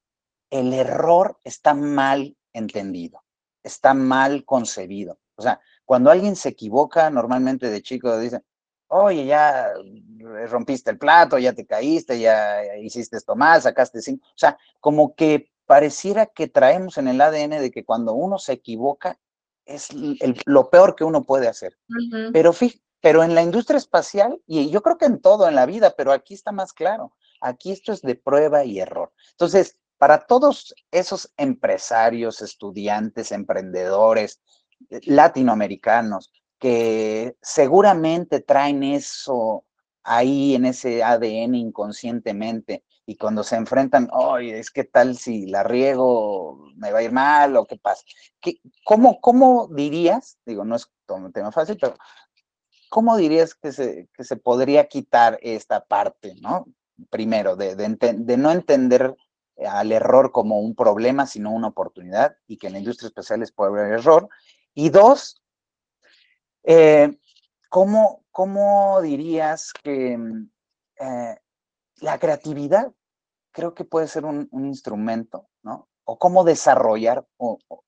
el error está mal entendido, está mal concebido. O sea, cuando alguien se equivoca, normalmente de chico dicen, oye, ya rompiste el plato, ya te caíste, ya hiciste esto mal, sacaste cinco. O sea, como que pareciera que traemos en el ADN de que cuando uno se equivoca es lo peor que uno puede hacer. Pero fíjate, pero en la industria espacial, y yo creo que en todo en la vida, pero aquí está más claro, aquí esto es de prueba y error. Entonces, para todos esos empresarios, estudiantes, emprendedores eh, latinoamericanos que seguramente traen eso ahí en ese ADN inconscientemente y cuando se enfrentan, oye, es que tal si la riego me va a ir mal o qué pasa. ¿Qué, cómo, ¿Cómo dirías? Digo, no es un tema fácil, pero ¿cómo dirías que se, que se podría quitar esta parte, ¿no? Primero, de, de, no entender al error como un problema, sino una oportunidad, y que en la industria especial puede haber error. Y dos, eh, ¿cómo, ¿cómo, dirías que mm, eh, la creatividad creo que puede ser un, un instrumento, ¿no? O cómo desarrollar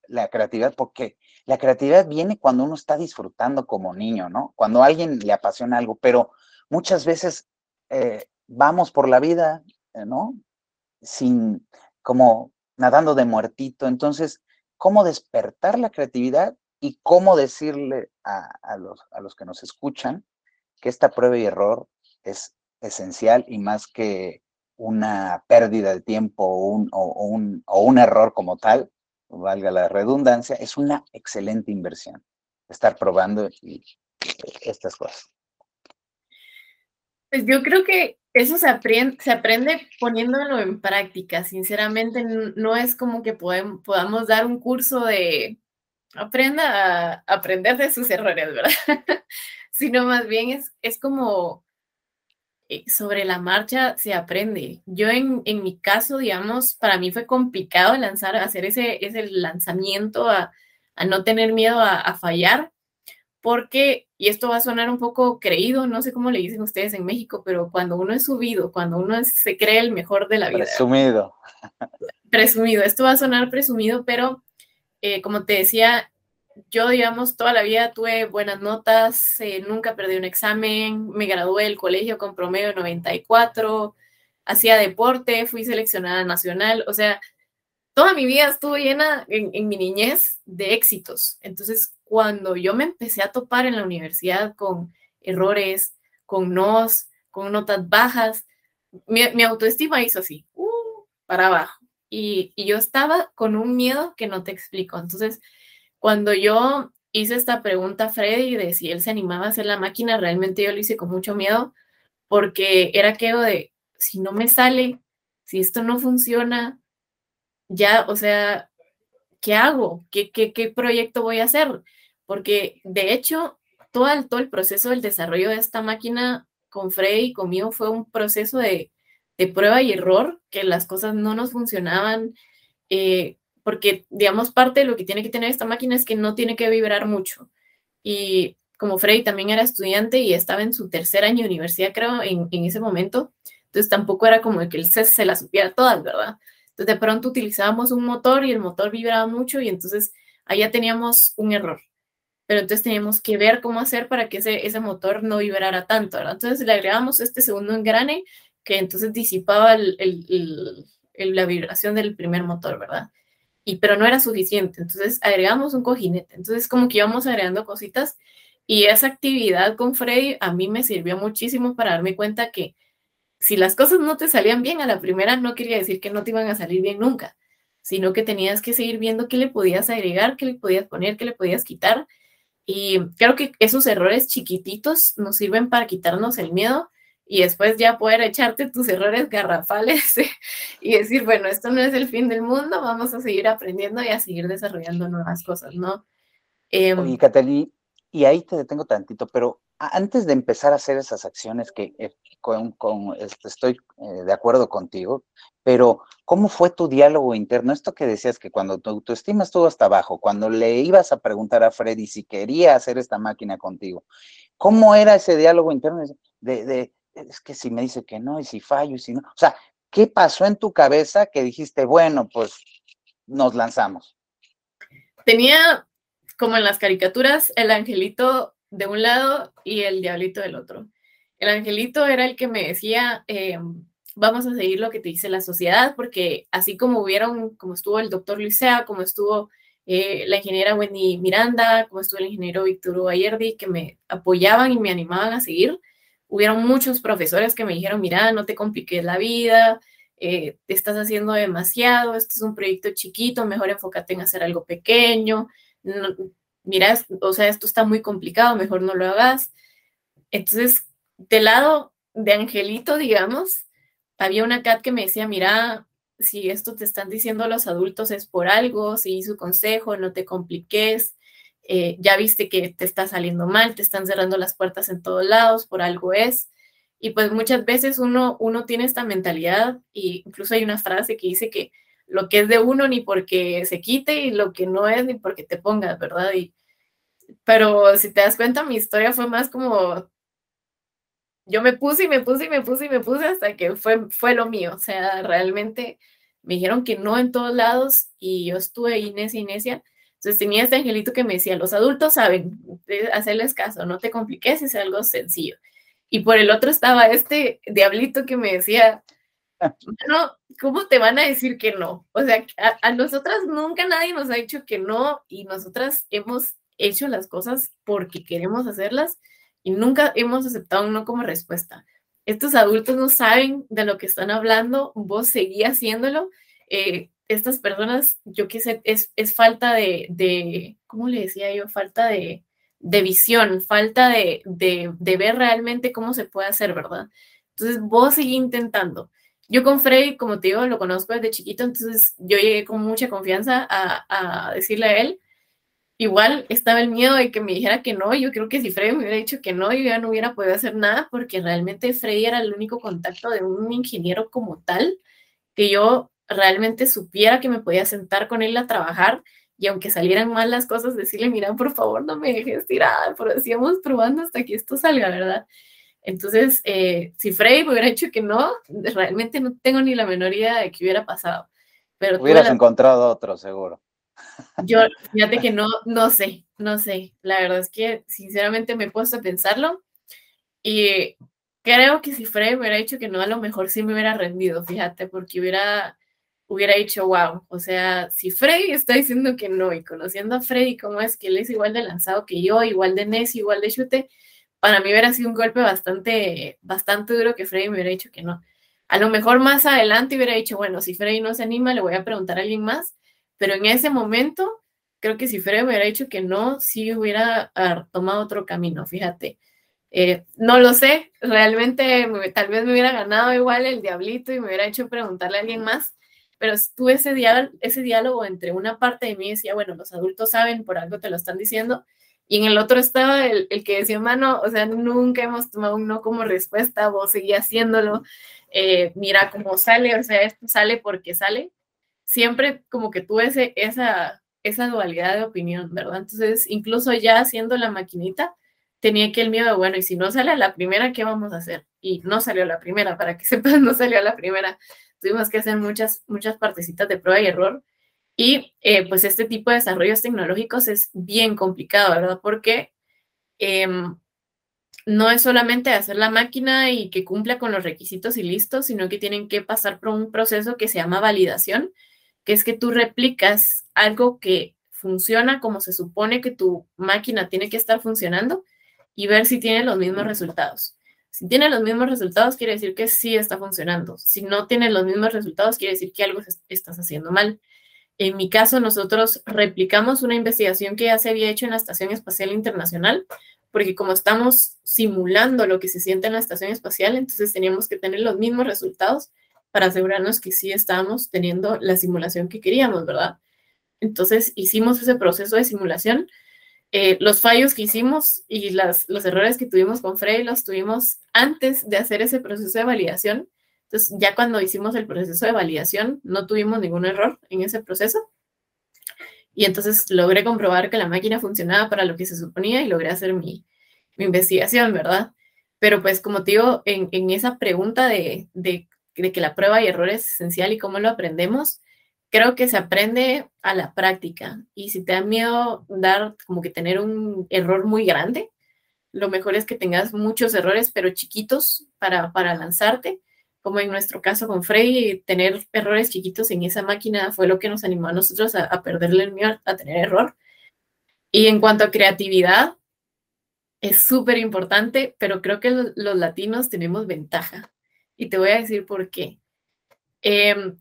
la creatividad, porque la creatividad viene cuando uno está disfrutando como niño, ¿no? Cuando a alguien le apasiona algo, pero muchas veces eh, vamos por la vida, eh, ¿no? Sin, como nadando de muertito. Entonces, ¿cómo despertar la creatividad y cómo decirle a, los, a los que nos escuchan que esta prueba y error es esencial y más que una pérdida de tiempo un, o, un, o un error como tal, valga la redundancia, es una excelente inversión estar probando estas cosas. Pues yo creo que eso se aprende, se aprende poniéndolo en práctica. Sinceramente, no es como que podemos, podamos dar un curso de aprenda a aprender de sus errores, ¿verdad? *laughs* Sino más bien es, es como sobre la marcha se aprende. Yo en, mi caso, digamos, para mí fue complicado lanzar, hacer ese, ese lanzamiento a, no tener miedo a, fallar, porque, y esto va a sonar un poco creído, no sé cómo le dicen ustedes en México, pero cuando uno es subido, cuando uno se cree el mejor de la vida. Presumido. Presumido, esto va a sonar presumido, pero eh, como te decía, yo, digamos, toda la vida tuve buenas notas, eh, nunca perdí un examen, me gradué del colegio con promedio 94, hacía deporte, fui seleccionada nacional, o sea, toda mi vida estuvo llena en, mi niñez de éxitos. Entonces, cuando yo me empecé a topar en la universidad con errores, con nos, con notas bajas, mi, autoestima hizo así, uh, para abajo. Y, y yo estaba con un miedo que no te explico. Entonces, cuando yo hice esta pregunta a Freddy de si él se animaba a hacer la máquina, realmente yo lo hice con mucho miedo porque era aquello de, si no me sale, si esto no funciona, ya, o sea, ¿qué hago? ¿Qué, qué, qué proyecto voy a hacer? Porque de hecho, todo el, todo el proceso del desarrollo de esta máquina con Freddy y conmigo fue un proceso de, de prueba y error, que las cosas no nos funcionaban, eh, porque, digamos, parte de lo que tiene que tener esta máquina es que no tiene que vibrar mucho. Y como Freddy también era estudiante y estaba en su tercer año de universidad, creo, en, en ese momento, entonces tampoco era como que él se, se las supiera todas, ¿verdad? Entonces de pronto utilizábamos un motor y el motor vibraba mucho y entonces allá teníamos un error. Pero entonces teníamos que ver cómo hacer para que ese, ese motor no vibrara tanto, ¿verdad? Entonces le agregamos este segundo engrane que entonces disipaba el, el, el, la vibración del primer motor, ¿verdad? Y pero no era suficiente, entonces agregamos un cojinete. Entonces como que íbamos agregando cositas y esa actividad con Freddy a mí me sirvió muchísimo para darme cuenta que si las cosas no te salían bien a la primera, no quería decir que no te iban a salir bien nunca, sino que tenías que seguir viendo qué le podías agregar, qué le podías poner, qué le podías quitar. Y creo que esos errores chiquititos nos sirven para quitarnos el miedo y después ya poder echarte tus errores garrafales *laughs* y decir, bueno, esto no es el fin del mundo, vamos a seguir aprendiendo y a seguir desarrollando nuevas cosas, ¿no? Eh, Oye, y ahí te detengo tantito, pero antes de empezar a hacer esas acciones que eh, con, este, estoy eh, de acuerdo contigo, pero ¿cómo fue tu diálogo interno? Esto que decías que cuando tu autoestima estuvo hasta abajo, cuando le ibas a preguntar a Freddy si quería hacer esta máquina contigo, ¿cómo era ese diálogo interno de es que si me dice que no y si fallo y si no? O sea, ¿qué pasó en tu cabeza que dijiste, bueno, pues nos lanzamos? Tenía como en las caricaturas, el angelito de un lado y el diablito del otro. El angelito era el que me decía, eh, vamos a seguir lo que te dice la sociedad, porque así como hubieron, como estuvo el doctor Luisea, como estuvo eh, la ingeniera Wendy Miranda, como estuvo el ingeniero Víctor Bayerdi, que me apoyaban y me animaban a seguir, hubieron muchos profesores que me dijeron, mira, no te compliques la vida, eh, te estás haciendo demasiado, este es un proyecto chiquito, mejor enfócate en hacer algo pequeño, mira, o sea, esto está muy complicado, mejor no lo hagas. Entonces, del lado de Angelito, digamos, había una cat que me decía, mira, si esto te están diciendo los adultos es por algo, si su consejo, no te compliques, eh, ya viste que te está saliendo mal, te están cerrando las puertas en todos lados, por algo es. Y pues muchas veces uno, uno tiene esta mentalidad, y incluso hay una frase que dice que lo que es de uno ni porque se quite y lo que no es ni porque te pongas, ¿verdad? Y, pero si te das cuenta, mi historia fue más como yo me puse y me puse y me puse y me puse hasta que fue, fue lo mío. O sea, realmente me dijeron que no en todos lados y yo estuve necia y necia. Entonces tenía este angelito que me decía, los adultos saben hacerles caso, no te compliques, es algo sencillo. Y por el otro estaba este diablito que me decía, no, ¿cómo te van a decir que no? O sea, a, nosotras nunca nadie nos ha dicho que no y nosotras hemos hecho las cosas porque queremos hacerlas y nunca hemos aceptado un no como respuesta. Estos adultos no saben de lo que están hablando, vos seguí haciéndolo. Eh, estas personas, yo qué sé, es, es falta de, de, ¿cómo le decía yo? Falta de, de visión, falta de, de, de, ver realmente cómo se puede hacer, ¿verdad? Entonces, vos seguí intentando. Yo con Freddy, como te digo, lo conozco desde chiquito, entonces yo llegué con mucha confianza a, a decirle a él. Igual estaba el miedo de que me dijera que no. Yo creo que si Freddy me hubiera dicho que no, yo ya no hubiera podido hacer nada porque realmente Freddy era el único contacto de un ingeniero como tal que yo realmente supiera que me podía sentar con él a trabajar y aunque salieran mal las cosas, decirle, mira, por favor, no me dejes tirar, pero sigamos probando hasta que esto salga, ¿verdad? Entonces, eh, si Frey me hubiera dicho que no, realmente no tengo ni la menor idea de qué hubiera pasado. Pero Hubieras encontrado otro, seguro. Yo, fíjate que no, no sé, no sé. La verdad es que sinceramente me he puesto a pensarlo y creo que si Frey me hubiera dicho que no, a lo mejor sí me hubiera rendido, fíjate, porque hubiera, hubiera dicho, wow, o sea, si Freddy está diciendo que no y conociendo a Freddy cómo es que él es igual de lanzado que yo, igual de necio, igual de chute, para mí hubiera sido un golpe bastante, bastante duro que Freddy me hubiera dicho que no. A lo mejor más adelante hubiera dicho, bueno, si Freddy no se anima, le voy a preguntar a alguien más, pero en ese momento, creo que si Freddy me hubiera dicho que no, sí hubiera ah, tomado otro camino, fíjate. Eh, no lo sé, realmente tal vez me hubiera ganado igual el diablito y me hubiera hecho preguntarle a alguien más, pero tuve ese diálogo, entre una parte de mí decía, bueno, los adultos saben, por algo te lo están diciendo, y en el otro estaba el, el que decía, mano, o sea, nunca hemos tomado un no como respuesta, vos seguís haciéndolo, eh, mira cómo sale, o sea, esto sale porque sale. Siempre como que tuve ese, esa, esa dualidad de opinión, ¿verdad? Entonces, incluso ya haciendo la maquinita, tenía que el miedo de, bueno, y si no sale la primera, ¿qué vamos a hacer? Y no salió la primera, para que *laughs* sepas, no salió la primera. Tuvimos que hacer muchas, muchas partecitas de prueba y error y eh, pues este tipo de desarrollos tecnológicos es bien complicado, ¿verdad? Porque em, no es solamente hacer la máquina y que cumpla con los requisitos y listo, sino que tienen que pasar por un proceso que se llama validación, que es que tú replicas algo que funciona como se supone que tu máquina tiene que estar funcionando y ver si tiene los mismos resultados. Si tiene los mismos resultados, quiere decir que sí está funcionando. Si no tiene los mismos resultados, quiere decir que algo estás haciendo mal. En mi caso, nosotros replicamos una investigación que ya se había hecho en la Estación Espacial Internacional, porque como estamos simulando lo que se siente en la Estación Espacial, entonces teníamos que tener los mismos resultados para asegurarnos que sí estábamos teniendo la simulación que queríamos, ¿verdad? Entonces hicimos ese proceso de simulación. Eh, los fallos que hicimos y los errores que tuvimos con Frey los tuvimos antes de hacer ese proceso de validación entonces, ya cuando hicimos el proceso de validación, no tuvimos ningún error en ese proceso. Y entonces logré comprobar que la máquina funcionaba para lo que se suponía y logré hacer mi, mi investigación, ¿verdad? Pero pues como te digo, en, en esa pregunta de, de, de, que la prueba y error es esencial y cómo lo aprendemos, creo que se aprende a la práctica. Y si te da miedo dar, como que tener un error muy grande, lo mejor es que tengas muchos errores, pero chiquitos para, para lanzarte como en nuestro caso con Frey, tener errores chiquitos en esa máquina fue lo que nos animó a nosotros a, perderle el miedo a tener error. Y en cuanto a creatividad, es súper importante, pero creo que los, latinos tenemos ventaja. Y te voy a decir por qué. Eh,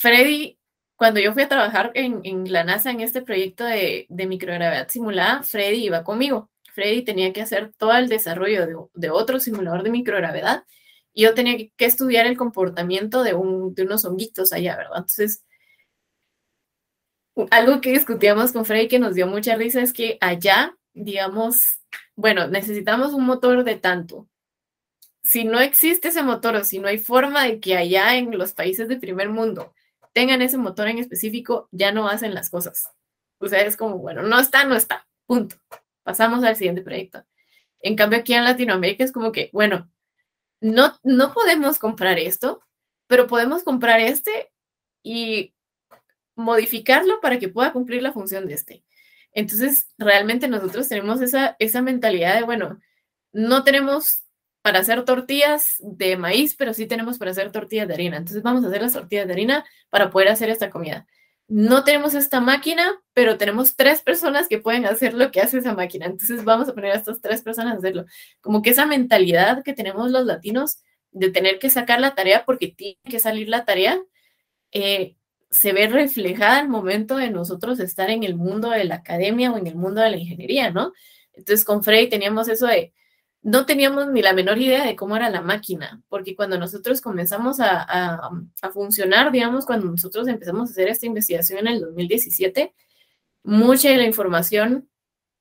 Freddy, cuando yo fui a trabajar en, la NASA en este proyecto de, microgravedad simulada, Freddy iba conmigo. Freddy tenía que hacer todo el desarrollo de, otro simulador de microgravedad y yo tenía que estudiar el comportamiento de, de unos honguitos allá, ¿verdad? Entonces, algo que discutíamos con Frey que nos dio mucha risa es que allá, digamos, bueno, necesitamos un motor de tanto. Si no existe ese motor o si no hay forma de que allá en los países de primer mundo tengan ese motor en específico, ya no hacen las cosas. O sea, es como, bueno, no está, no está, punto. Pasamos al siguiente proyecto. En cambio, aquí en Latinoamérica es como que, bueno, no, no podemos comprar esto, pero podemos comprar este y modificarlo para que pueda cumplir la función de este. Entonces, realmente nosotros tenemos esa, esa mentalidad de, bueno, no tenemos para hacer tortillas de maíz, pero sí tenemos para hacer tortillas de harina. Entonces, vamos a hacer las tortillas de harina para poder hacer esta comida no tenemos esta máquina, pero tenemos tres personas que pueden hacer lo que hace esa máquina. Entonces vamos a poner a estas tres personas a hacerlo. Como que esa mentalidad que tenemos los latinos de tener que sacar la tarea porque tiene que salir la tarea, eh, se ve reflejada al momento de nosotros estar en el mundo de la academia o en el mundo de la ingeniería, ¿no? Entonces con Frey teníamos eso de, no teníamos ni la menor idea de cómo era la máquina, porque cuando nosotros comenzamos a, funcionar, digamos, cuando nosotros empezamos a hacer esta investigación en el 2017, mucha de la información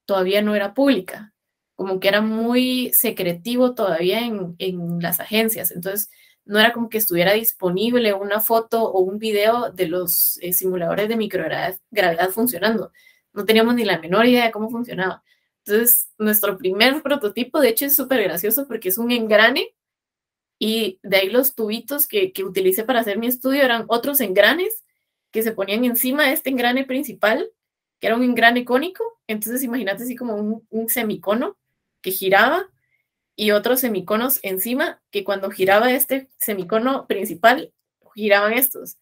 todavía no era pública, como que era muy secretivo todavía en, las agencias. Entonces, no era como que estuviera disponible una foto o un video de los eh, simuladores de microgravedad funcionando. No teníamos ni la menor idea de cómo funcionaba. Entonces, nuestro primer prototipo, de hecho, es súper gracioso porque es un engrane y de ahí los tubitos que, que utilicé para hacer mi estudio eran otros engranes que se ponían encima de este engrane principal, que era un engrane cónico. Entonces, imagínate así como un, un semicono que giraba y otros semiconos encima, que cuando giraba este semicono principal, giraban estos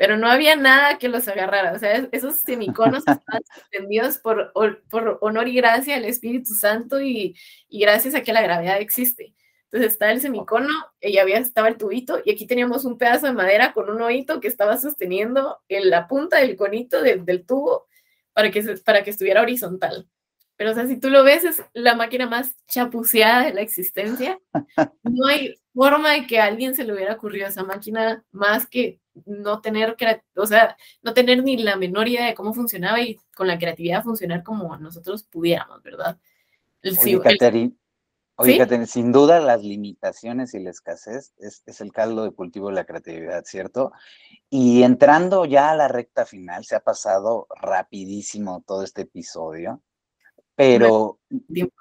pero no había nada que los agarrara. O sea, esos semiconos *laughs* estaban suspendidos por, por honor y gracia al Espíritu Santo y, y, gracias a que la gravedad existe. Entonces está el semicono, y había, estaba el tubito, y aquí teníamos un pedazo de madera con un oído que estaba sosteniendo en la punta del conito del tubo para que, para que estuviera horizontal. Pero, o sea, si tú lo ves, es la máquina más chapuceada de la existencia. *laughs* No hay forma de que a alguien se le hubiera ocurrido esa máquina más que no tener, o sea, no tener ni la menor idea de cómo funcionaba y con la creatividad funcionar como nosotros pudiéramos, ¿verdad? Oye, sin duda las limitaciones y la escasez es, es, el caldo de cultivo de la creatividad, ¿cierto? Y entrando ya a la recta final, se ha pasado rapidísimo todo este episodio, pero *laughs*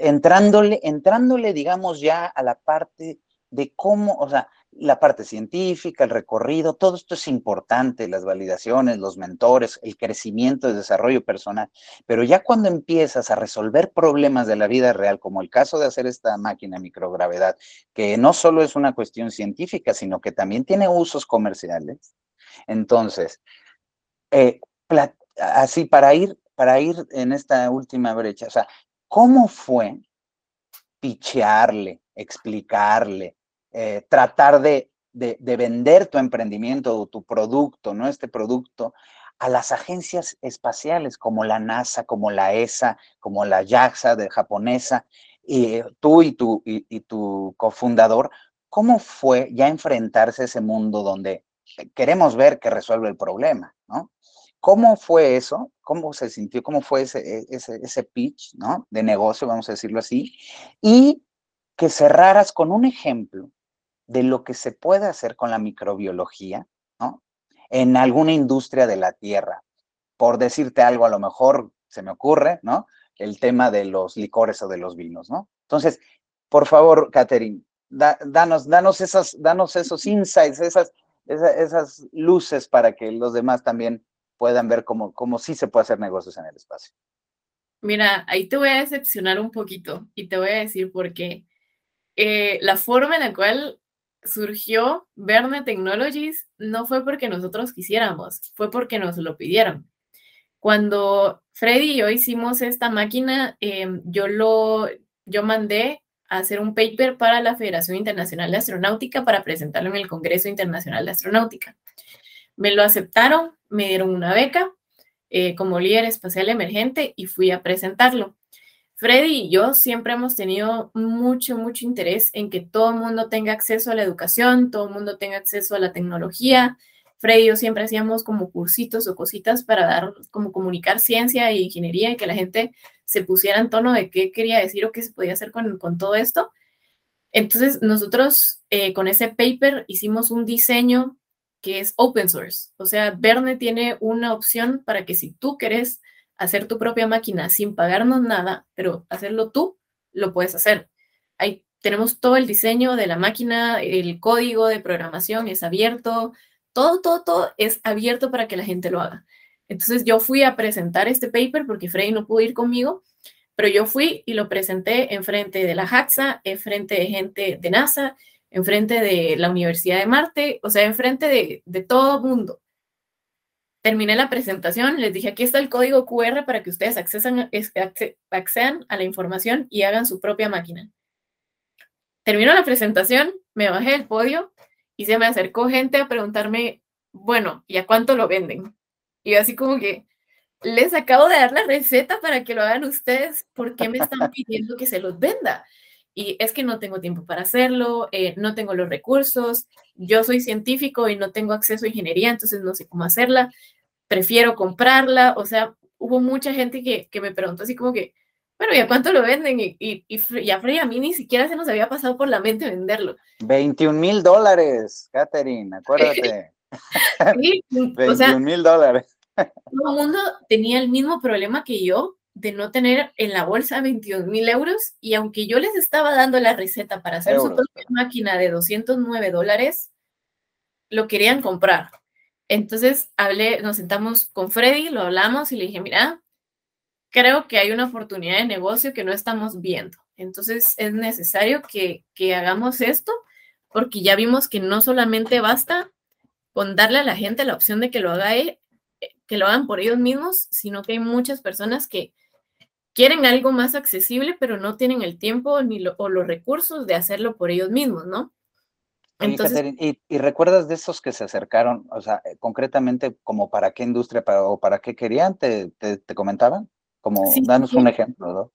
entrándole, entrándole, digamos, ya a la parte de cómo, o sea, la parte científica, el recorrido, todo esto es importante, las validaciones, los mentores, el crecimiento, el desarrollo personal, pero ya cuando empiezas a resolver problemas de la vida real, como el caso de hacer esta máquina microgravedad, que no solo es una cuestión científica, sino que también tiene usos comerciales, entonces, eh, así para ir, para ir en esta última brecha, o sea, ¿cómo fue pichearle, explicarle, eh, tratar de, vender tu emprendimiento o tu producto, ¿no? Este producto a las agencias espaciales como la NASA, como la ESA, como la JAXA de japonesa, y tú y tu, y, tu cofundador, ¿cómo fue ya enfrentarse a ese mundo donde queremos ver que resuelve el problema, ¿no? ¿Cómo fue eso? ¿Cómo se sintió? ¿Cómo fue ese, ese, ese pitch, ¿no? De negocio, vamos a decirlo así. Y que cerraras con un ejemplo de lo que se puede hacer con la microbiología, ¿no? En alguna industria de la tierra. Por decirte algo, a lo mejor se me ocurre, ¿no? El tema de los licores o de los vinos, ¿no? Entonces, por favor, Catherine, danos, danos, esas, danos esos insights, esas, esas, luces para que los demás también puedan ver cómo, cómo sí se puede hacer negocios en el espacio. Mira, ahí te voy a decepcionar un poquito y te voy a decir por qué. Eh, la forma en la cual surgió Verne Technologies no fue porque nosotros quisiéramos, fue porque nos lo pidieron. Cuando Freddy y yo hicimos esta máquina, em, yo lo, yo mandé a hacer un paper para la Federación Internacional de Astronáutica para presentarlo en el Congreso Internacional de Astronáutica. Me lo aceptaron, me dieron una beca eh, como líder espacial emergente y fui a presentarlo. Freddy y yo siempre hemos tenido mucho, mucho interés en que todo el mundo tenga acceso a la educación, todo el mundo tenga acceso a la tecnología. Freddy y yo siempre hacíamos como cursitos o cositas para dar, como comunicar ciencia e ingeniería y que la gente se pusiera en tono de qué quería decir o qué se podía hacer con, con todo esto. Entonces, nosotros eh, con ese paper hicimos un diseño que es open source. O sea, Verne tiene una opción para que si tú quieres hacer tu propia máquina sin pagarnos nada, pero hacerlo tú, lo puedes hacer. Ahí tenemos todo el diseño de la máquina, el código de programación es abierto, todo, todo, todo es abierto para que la gente lo haga. Entonces yo fui a presentar este paper porque Freddy no pudo ir conmigo, pero yo fui y lo presenté en frente de la JAXA, en frente de gente de NASA, en frente de la Universidad de Marte, o sea, en frente de, todo mundo terminé la presentación, les dije, aquí está el código QR para que ustedes accedan a la información y hagan su propia máquina. Terminó la presentación, me bajé del podio y se me acercó gente a preguntarme, bueno, ¿y a cuánto lo venden? Y así como que, les acabo de dar la receta para que lo hagan ustedes, ¿por qué me están pidiendo que se los venda? Y es que no tengo tiempo para hacerlo, eh, no tengo los recursos, yo soy científico y no tengo acceso a ingeniería, entonces no sé cómo hacerla, prefiero comprarla, o sea, hubo mucha gente que, que me preguntó así como que, bueno, ¿y a cuánto lo venden? Y, y, y, a Frey a mí ni siquiera se nos había pasado por la mente venderlo. 21 mil dólares, Catherine, acuérdate. *laughs* sí, 21 mil dólares. Todo el mundo tenía el mismo problema que yo de no tener en la bolsa 22 mil euros y aunque yo les estaba dando la receta para hacer su propia máquina de 209 dólares, lo querían comprar. Entonces hablé, nos sentamos con Freddy, lo hablamos y le dije, mira, creo que hay una oportunidad de negocio que no estamos viendo. Entonces es necesario que, que hagamos esto porque ya vimos que no solamente basta con darle a la gente la opción de que lo haga e, que lo hagan por ellos mismos, sino que hay muchas personas que quieren algo más accesible, pero no tienen el tiempo ni o los recursos de hacerlo por ellos mismos, ¿no? Entonces, ¿y, recuerdas de esos que se acercaron, o sea, eh, concretamente como para qué industria o para qué querían, te, te, comentaban? Como, danos un ejemplo, ¿no?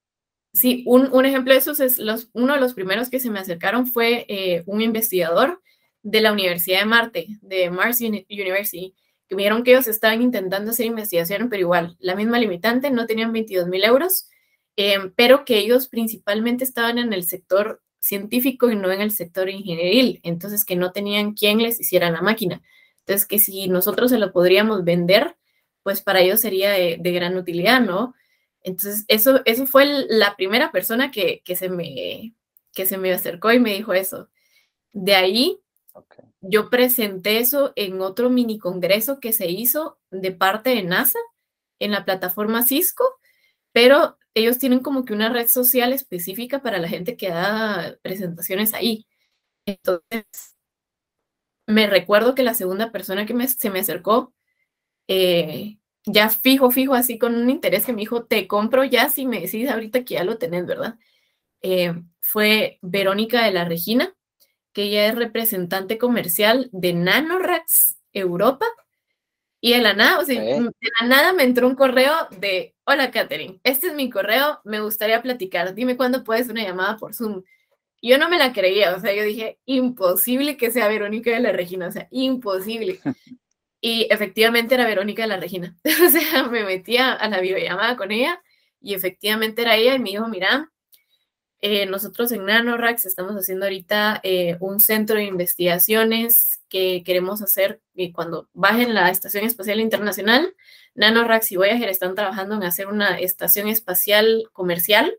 Sí, un, un, ejemplo de esos es los, uno de los primeros que se me acercaron fue eh, un investigador de la Universidad de Marte, de Mars University, que vieron que ellos estaban intentando hacer investigación, pero igual, la misma limitante, no tenían 22 mil euros, eh, pero que ellos principalmente estaban en el sector científico y no en el sector ingenieril, entonces que no tenían quien les hiciera la máquina. Entonces, que si nosotros se lo podríamos vender, pues para ellos sería de, de gran utilidad, ¿no? Entonces, eso, eso fue la primera persona que, se me, que se me acercó y me dijo eso. De ahí, yo presenté eso en otro mini congreso que se hizo de parte de NASA en la plataforma Cisco, pero ellos tienen como que una red social específica para la gente que da presentaciones ahí. Entonces, me recuerdo que la segunda persona que se me acercó eh, ya fijo, fijo, así con un interés que me dijo, te compro ya si me decís ahorita que ya lo tenés, ¿verdad? Eh, fue Verónica de la Regina, que ella es representante comercial de Nanorax Europa. Y de la nada, o sea, de la nada me entró un correo de, hola Katherine, este es mi correo, me gustaría platicar, dime cuándo puedes una llamada por Zoom. Yo no me la creía, o sea, yo dije, imposible que sea Verónica de la Regina, o sea, imposible. *laughs* Y efectivamente era Verónica de la Regina. *laughs* o sea, me metía a la videollamada con ella y efectivamente era ella y me dijo, mira, eh, nosotros en NanoRax estamos haciendo ahorita eh, un centro de investigaciones que queremos hacer y cuando bajen la Estación Espacial Internacional, NanoRax y Voyager están trabajando en hacer una estación espacial comercial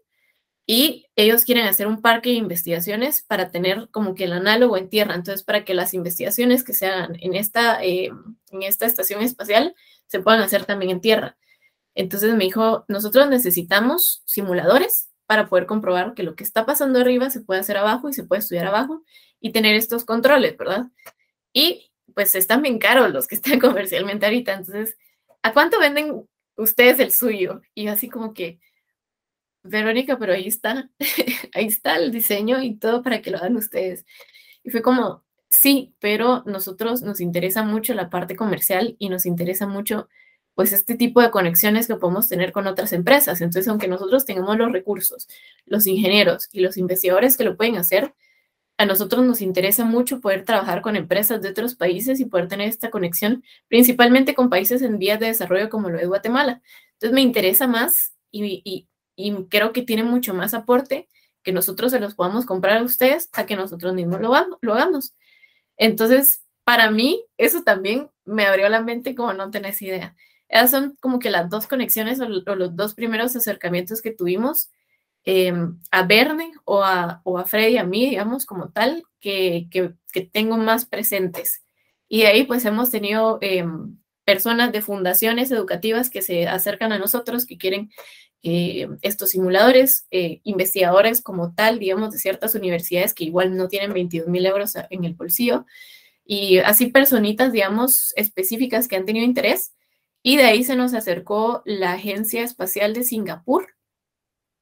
y ellos quieren hacer un parque de investigaciones para tener como que el análogo en tierra. Entonces, para que las investigaciones que se hagan en esta, eh, en esta estación espacial se puedan hacer también en tierra. Entonces me dijo, nosotros necesitamos simuladores para poder comprobar que lo que está pasando arriba se puede hacer abajo y se puede estudiar abajo y tener estos controles, ¿verdad? Y pues están bien caros los que están *laughs* comercialmente ahorita. Entonces, ¿a cuánto venden ustedes el suyo? Y así como que, Verónica, pero ahí está, *laughs* ahí está el diseño y todo para que lo hagan ustedes. Y fue como, sí, pero nosotros nos interesa mucho la parte comercial y nos interesa mucho pues este tipo de conexiones que podemos tener con otras empresas. Entonces, aunque nosotros tengamos los recursos, los ingenieros y los investigadores que lo pueden hacer, a nosotros nos interesa mucho poder trabajar con empresas de otros países y poder tener esta conexión, principalmente con países en vías de desarrollo como lo es Guatemala. Entonces, me interesa más y, y creo que tiene mucho más aporte que nosotros se los podamos comprar a ustedes a que nosotros mismos lo, lo hagamos. Entonces, para mí, eso también me abrió la mente como no tenés idea. Esas son como que las dos conexiones o, los dos primeros acercamientos que tuvimos em, a Verne o a, o a Freddy a mí, digamos, como tal, que, que, que, tengo más presentes. Y de ahí pues hemos tenido em, personas de fundaciones educativas que se acercan a nosotros, que quieren eh, estos simuladores, eh, investigadores como tal, digamos, de ciertas universidades que igual no tienen 22 mil euros en el bolsillo, y así personitas, digamos, específicas que han tenido interés. Y de ahí se nos acercó la Agencia Espacial de Singapur,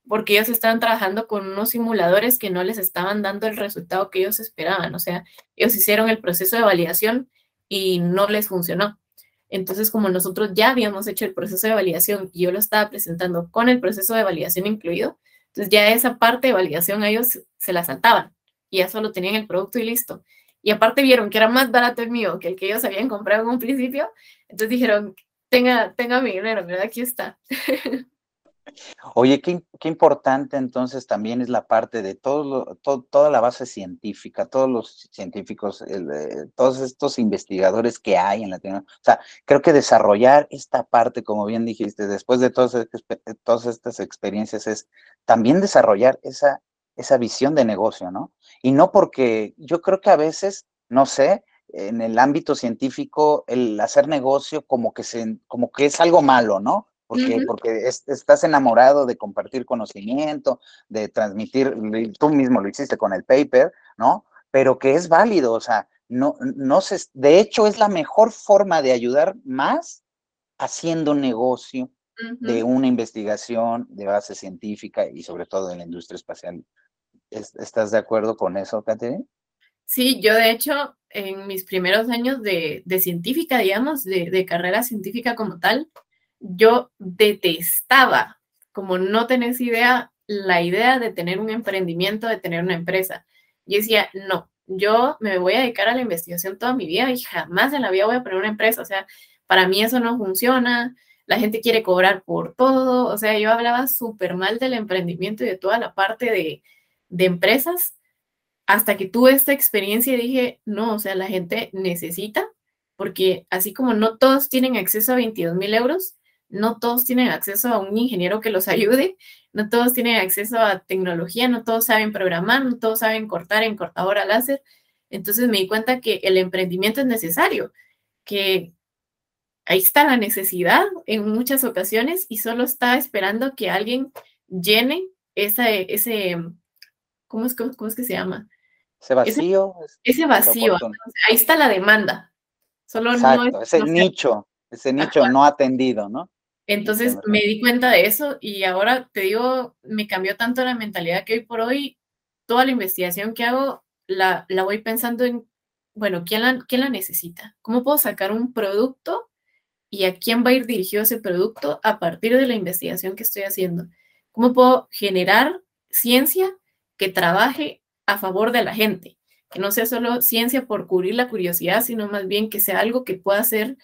porque ellos estaban trabajando con unos simuladores que no les estaban dando el resultado que ellos esperaban. O sea, ellos hicieron el proceso de validación y no les funcionó. Entonces, como nosotros ya habíamos hecho el proceso de validación y yo lo estaba presentando con el proceso de validación incluido, entonces ya esa parte de validación a ellos se la saltaban y ya solo tenían el producto y listo. Y aparte vieron que era más barato el mío que el que ellos habían comprado en un principio, entonces dijeron, tenga, tenga mi dinero, ¿verdad? Aquí está. Oye, qué, importante entonces también es la parte de todo, toda la base científica, todos los científicos, todos estos investigadores que hay en la tecnología. O sea, creo que desarrollar esta parte, como bien dijiste, después de todas, todas estas experiencias, es también desarrollar esa, esa visión de negocio, ¿no? Y no porque yo creo que a veces, no sé, en el ámbito científico, el hacer negocio como que, se, como que es algo malo, ¿no? porque, porque estás enamorado de compartir conocimiento, de transmitir, tú mismo lo hiciste con el paper, ¿no? Pero que es válido, o sea, no, no se, de hecho es la mejor forma de ayudar más haciendo negocio de una investigación de base científica y sobre todo en la industria espacial. ¿Estás de acuerdo con eso, Catherine? Sí, yo de hecho, en mis primeros años de, de científica, digamos, de, de, carrera científica como tal, yo detestaba como no tenés idea, la idea de tener un emprendimiento, de tener una empresa. Yo decía, no, yo me voy a dedicar a la investigación toda mi vida y jamás en la vida voy a poner una empresa. O sea, para mí eso no funciona. La gente quiere cobrar por todo. O sea, yo hablaba súper mal del emprendimiento y de toda la parte de, de empresas hasta que tuve esta experiencia y dije, no, o sea, la gente necesita, porque así como no todos tienen acceso a 22 mil euros, no todos tienen acceso a un ingeniero que los *laughs* ayude, no todos tienen acceso a tecnología, no todos saben programar, no todos saben cortar en cortadora láser. Entonces me di cuenta que el emprendimiento es necesario, que ahí está la necesidad en muchas ocasiones y solo está esperando que alguien llene ese, ese ¿cómo es, cómo es que se llama? Ese vacío. Ese, vacío. ahí está la demanda. Solo no ese nicho, ese nicho no atendido, ¿no? Entonces me di cuenta de eso y ahora te digo, me cambió tanto la mentalidad que hoy por hoy toda la investigación que hago la, la voy pensando en, bueno, ¿quién la, ¿quién la necesita? ¿Cómo puedo sacar un producto y a quién va a ir dirigido ese producto a partir de la investigación que estoy haciendo? ¿Cómo puedo generar ciencia que trabaje a favor de la gente? Que no sea solo ciencia por cubrir la curiosidad, sino más bien que sea algo que pueda ser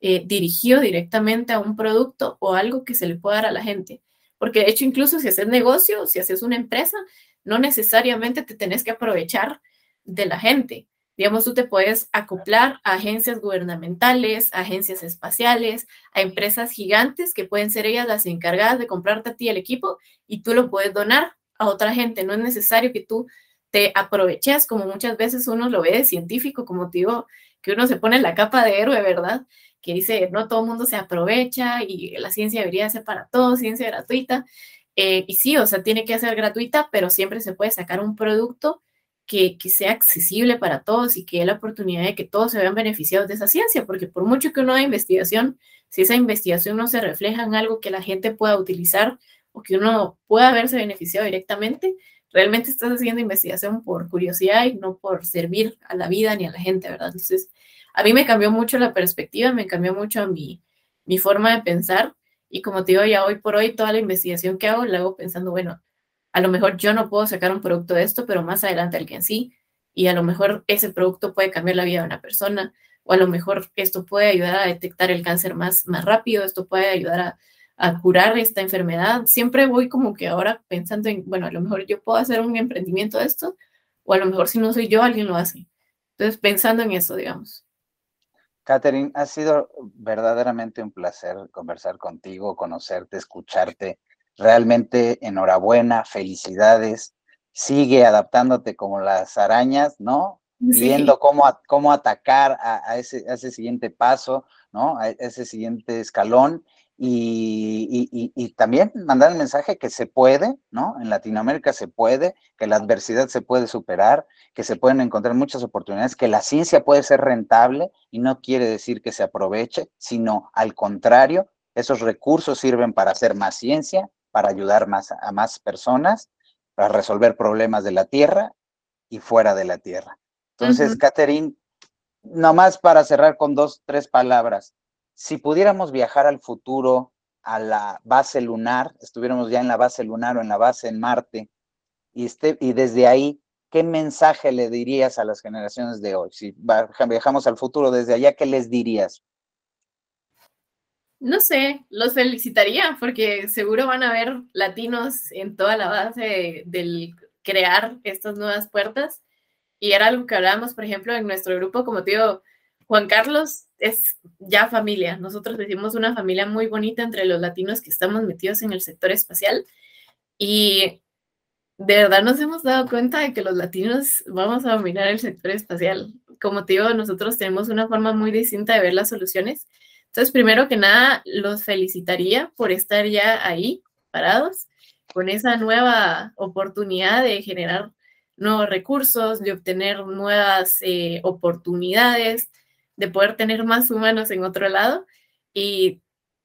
eh, dirigido directamente a un producto o algo que se le pueda dar a la gente. Porque de hecho, incluso si haces negocio, si haces una empresa, no necesariamente te tenés que aprovechar de la gente. Digamos, tú te puedes acoplar a agencias gubernamentales, agencias espaciales, a empresas gigantes que pueden ser ellas las encargadas de comprarte a ti el equipo y tú lo puedes donar a otra gente. No es necesario que tú te aproveches, como muchas veces uno lo ve de científico, como te digo, que uno se pone la capa de héroe, ¿verdad? que dice, no todo mundo se aprovecha y la ciencia debería ser para todos, ciencia gratuita. Eh, y sí, o sea, tiene que ser gratuita, pero siempre se puede sacar un producto que, que, sea accesible para todos y que dé la oportunidad de que todos se vean beneficiados de esa ciencia, porque por mucho que uno haga investigación, si esa investigación no se refleja en algo que la gente pueda utilizar o que uno pueda verse beneficiado directamente, realmente estás haciendo investigación por curiosidad y no por servir a la vida ni a la gente, ¿verdad? Entonces, a mí me cambió mucho la perspectiva, me cambió mucho mi, mi forma de pensar. Y como te digo, ya hoy por hoy toda la investigación que hago la hago pensando, bueno, a lo mejor yo no puedo sacar un producto de esto, pero más adelante alguien sí. Y a lo mejor ese producto puede cambiar la vida de una persona. O a lo mejor esto puede ayudar a detectar el cáncer más, más rápido, esto puede ayudar a, a curar esta enfermedad. Siempre voy como que ahora pensando en, bueno, a lo mejor yo puedo hacer un emprendimiento de esto, o a lo mejor si no soy yo, alguien lo hace. Entonces, pensando en eso, digamos. Catherine, ha sido verdaderamente un placer conversar contigo, conocerte, escucharte. Realmente enhorabuena, felicidades. Sigue adaptándote como las arañas, ¿no? Viendo cómo, cómo atacar a, ese, a ese siguiente paso, ¿no? A ese siguiente escalón y, también mandar el mensaje que se puede, ¿no? En Latinoamérica se puede, que la adversidad se puede superar, que se pueden encontrar muchas oportunidades, que la ciencia puede ser rentable y no quiere decir que se aproveche, sino al contrario, esos recursos sirven para hacer más ciencia, para ayudar más a más personas, para resolver problemas de la Tierra y fuera de la Tierra. Entonces, Catherine, nomás para cerrar con dos, tres palabras, si pudiéramos viajar al futuro, a la base lunar, estuviéramos ya en la base lunar o en la base en Marte, y, este, y desde ahí, ¿qué mensaje le dirías a las generaciones de hoy? Si viajamos al futuro desde allá, ¿qué les dirías? No sé, los felicitaría porque seguro van a haber latinos en toda la base del crear estas nuevas puertas. Y era algo que hablábamos, por ejemplo, en nuestro grupo, como te digo, Juan Carlos es ya familia. Nosotros decimos una familia muy bonita entre los latinos que estamos metidos en el sector espacial y de verdad nos hemos dado cuenta de que los latinos vamos a dominar el sector espacial. Como te digo, nosotros tenemos una forma muy distinta de ver las soluciones. Entonces, primero que nada, los felicitaría por estar ya ahí parados con esa nueva oportunidad de generar nuevos recursos, de obtener nuevas eh, oportunidades, de poder tener más humanos en otro lado y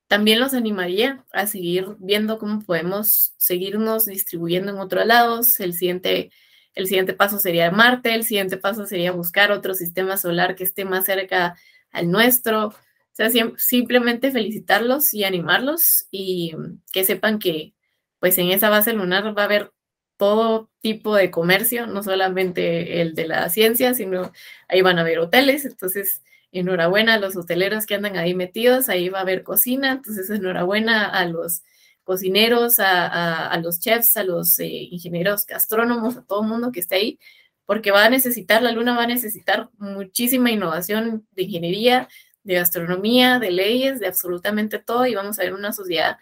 también los animaría a seguir viendo cómo podemos seguirnos distribuyendo en otros lados. El siguiente, el siguiente paso sería Marte, el siguiente paso sería buscar otro sistema solar que esté más cerca al nuestro. O sea, simplemente felicitarlos y animarlos y que sepan que pues en esa base lunar va a haber todo tipo de comercio, no solamente el de la ciencia, sino ahí van a haber hoteles, entonces enhorabuena a los hoteleros que andan ahí metidos, ahí va a haber cocina, entonces enhorabuena a los cocineros, a, los chefs, a los eh, ingenieros gastrónomos, a todo el mundo que esté ahí, porque va a necesitar, la luna va a necesitar muchísima innovación de ingeniería, de gastronomía, de leyes, de absolutamente todo, y vamos a ver una sociedad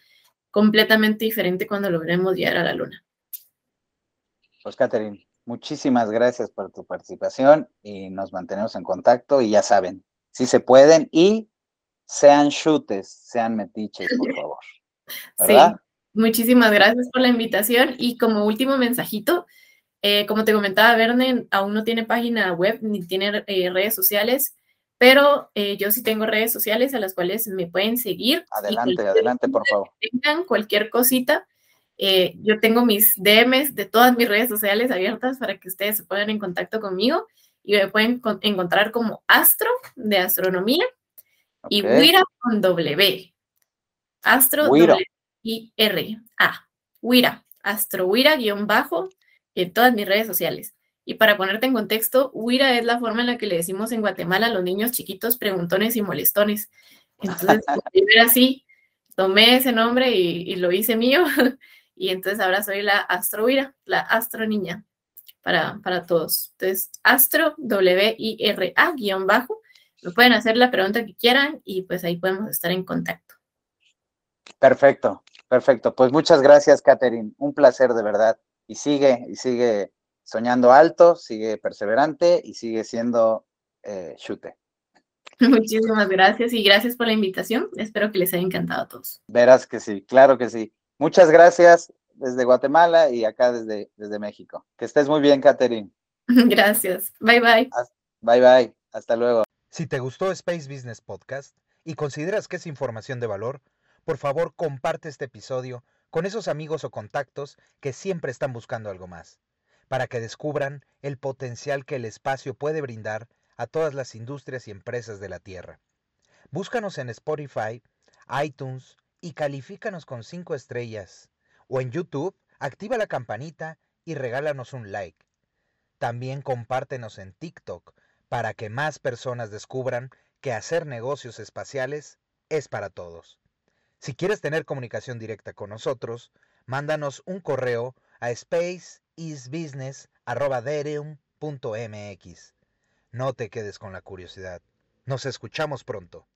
completamente diferente cuando logremos llegar a la luna. Pues, Catherine, muchísimas gracias por tu participación y nos mantenemos en contacto y ya saben, si se pueden y sean chutes, sean metiches, por *laughs* favor. ¿verdad? Sí, muchísimas gracias por la invitación y como último mensajito, eh, como te comentaba, Verne aún no tiene página web ni tiene eh, redes sociales, pero eh, yo sí tengo redes sociales a las cuales me pueden seguir. Adelante, adelante, por favor. Tengan cualquier cosita, yo tengo mis DMs de todas mis redes sociales abiertas para que ustedes se pongan en contacto conmigo y me pueden encontrar como Astro de Astronomía y Wira con W. Astro I R A. Wira, Astro Wira guion bajo en todas mis redes sociales. Y para ponerte en contexto, Wira es la forma en la que le decimos en Guatemala a los niños chiquitos preguntones y molestones. Entonces, *laughs* era así, tomé ese nombre y, y lo hice mío *laughs* y entonces ahora soy la astroira, la astro niña para, para todos. Entonces, astro, W-I-R-A, guion bajo. Me pueden hacer la pregunta que quieran y pues ahí podemos estar en contacto. Perfecto, perfecto. Pues muchas gracias, Catherine. Un placer de verdad. Y sigue, y sigue soñando alto, sigue perseverante y sigue siendo eh, chute. *laughs* Muchísimas gracias y gracias por la invitación. Espero que les haya encantado a todos. Verás que sí, claro que sí. Muchas gracias desde Guatemala y acá desde, desde México. Que estés muy bien, Catherine. *laughs* Gracias. Bye bye. Bye bye. Hasta luego. Si te gustó Space Business Podcast y consideras que es información de valor, por favor comparte este episodio con esos amigos o contactos que siempre están buscando algo más, para que descubran el potencial que el espacio puede brindar a todas las industrias y empresas de la Tierra. Búscanos en Spotify, iTunes, y califícanos con 5 estrellas. O en YouTube, activa la campanita y regálanos un like. También compártenos en TikTok para que más personas descubran que hacer negocios espaciales es para todos. Si quieres tener comunicación directa con nosotros, mándanos un correo a spaceisbusiness.mx. No te quedes con la curiosidad. Nos escuchamos pronto.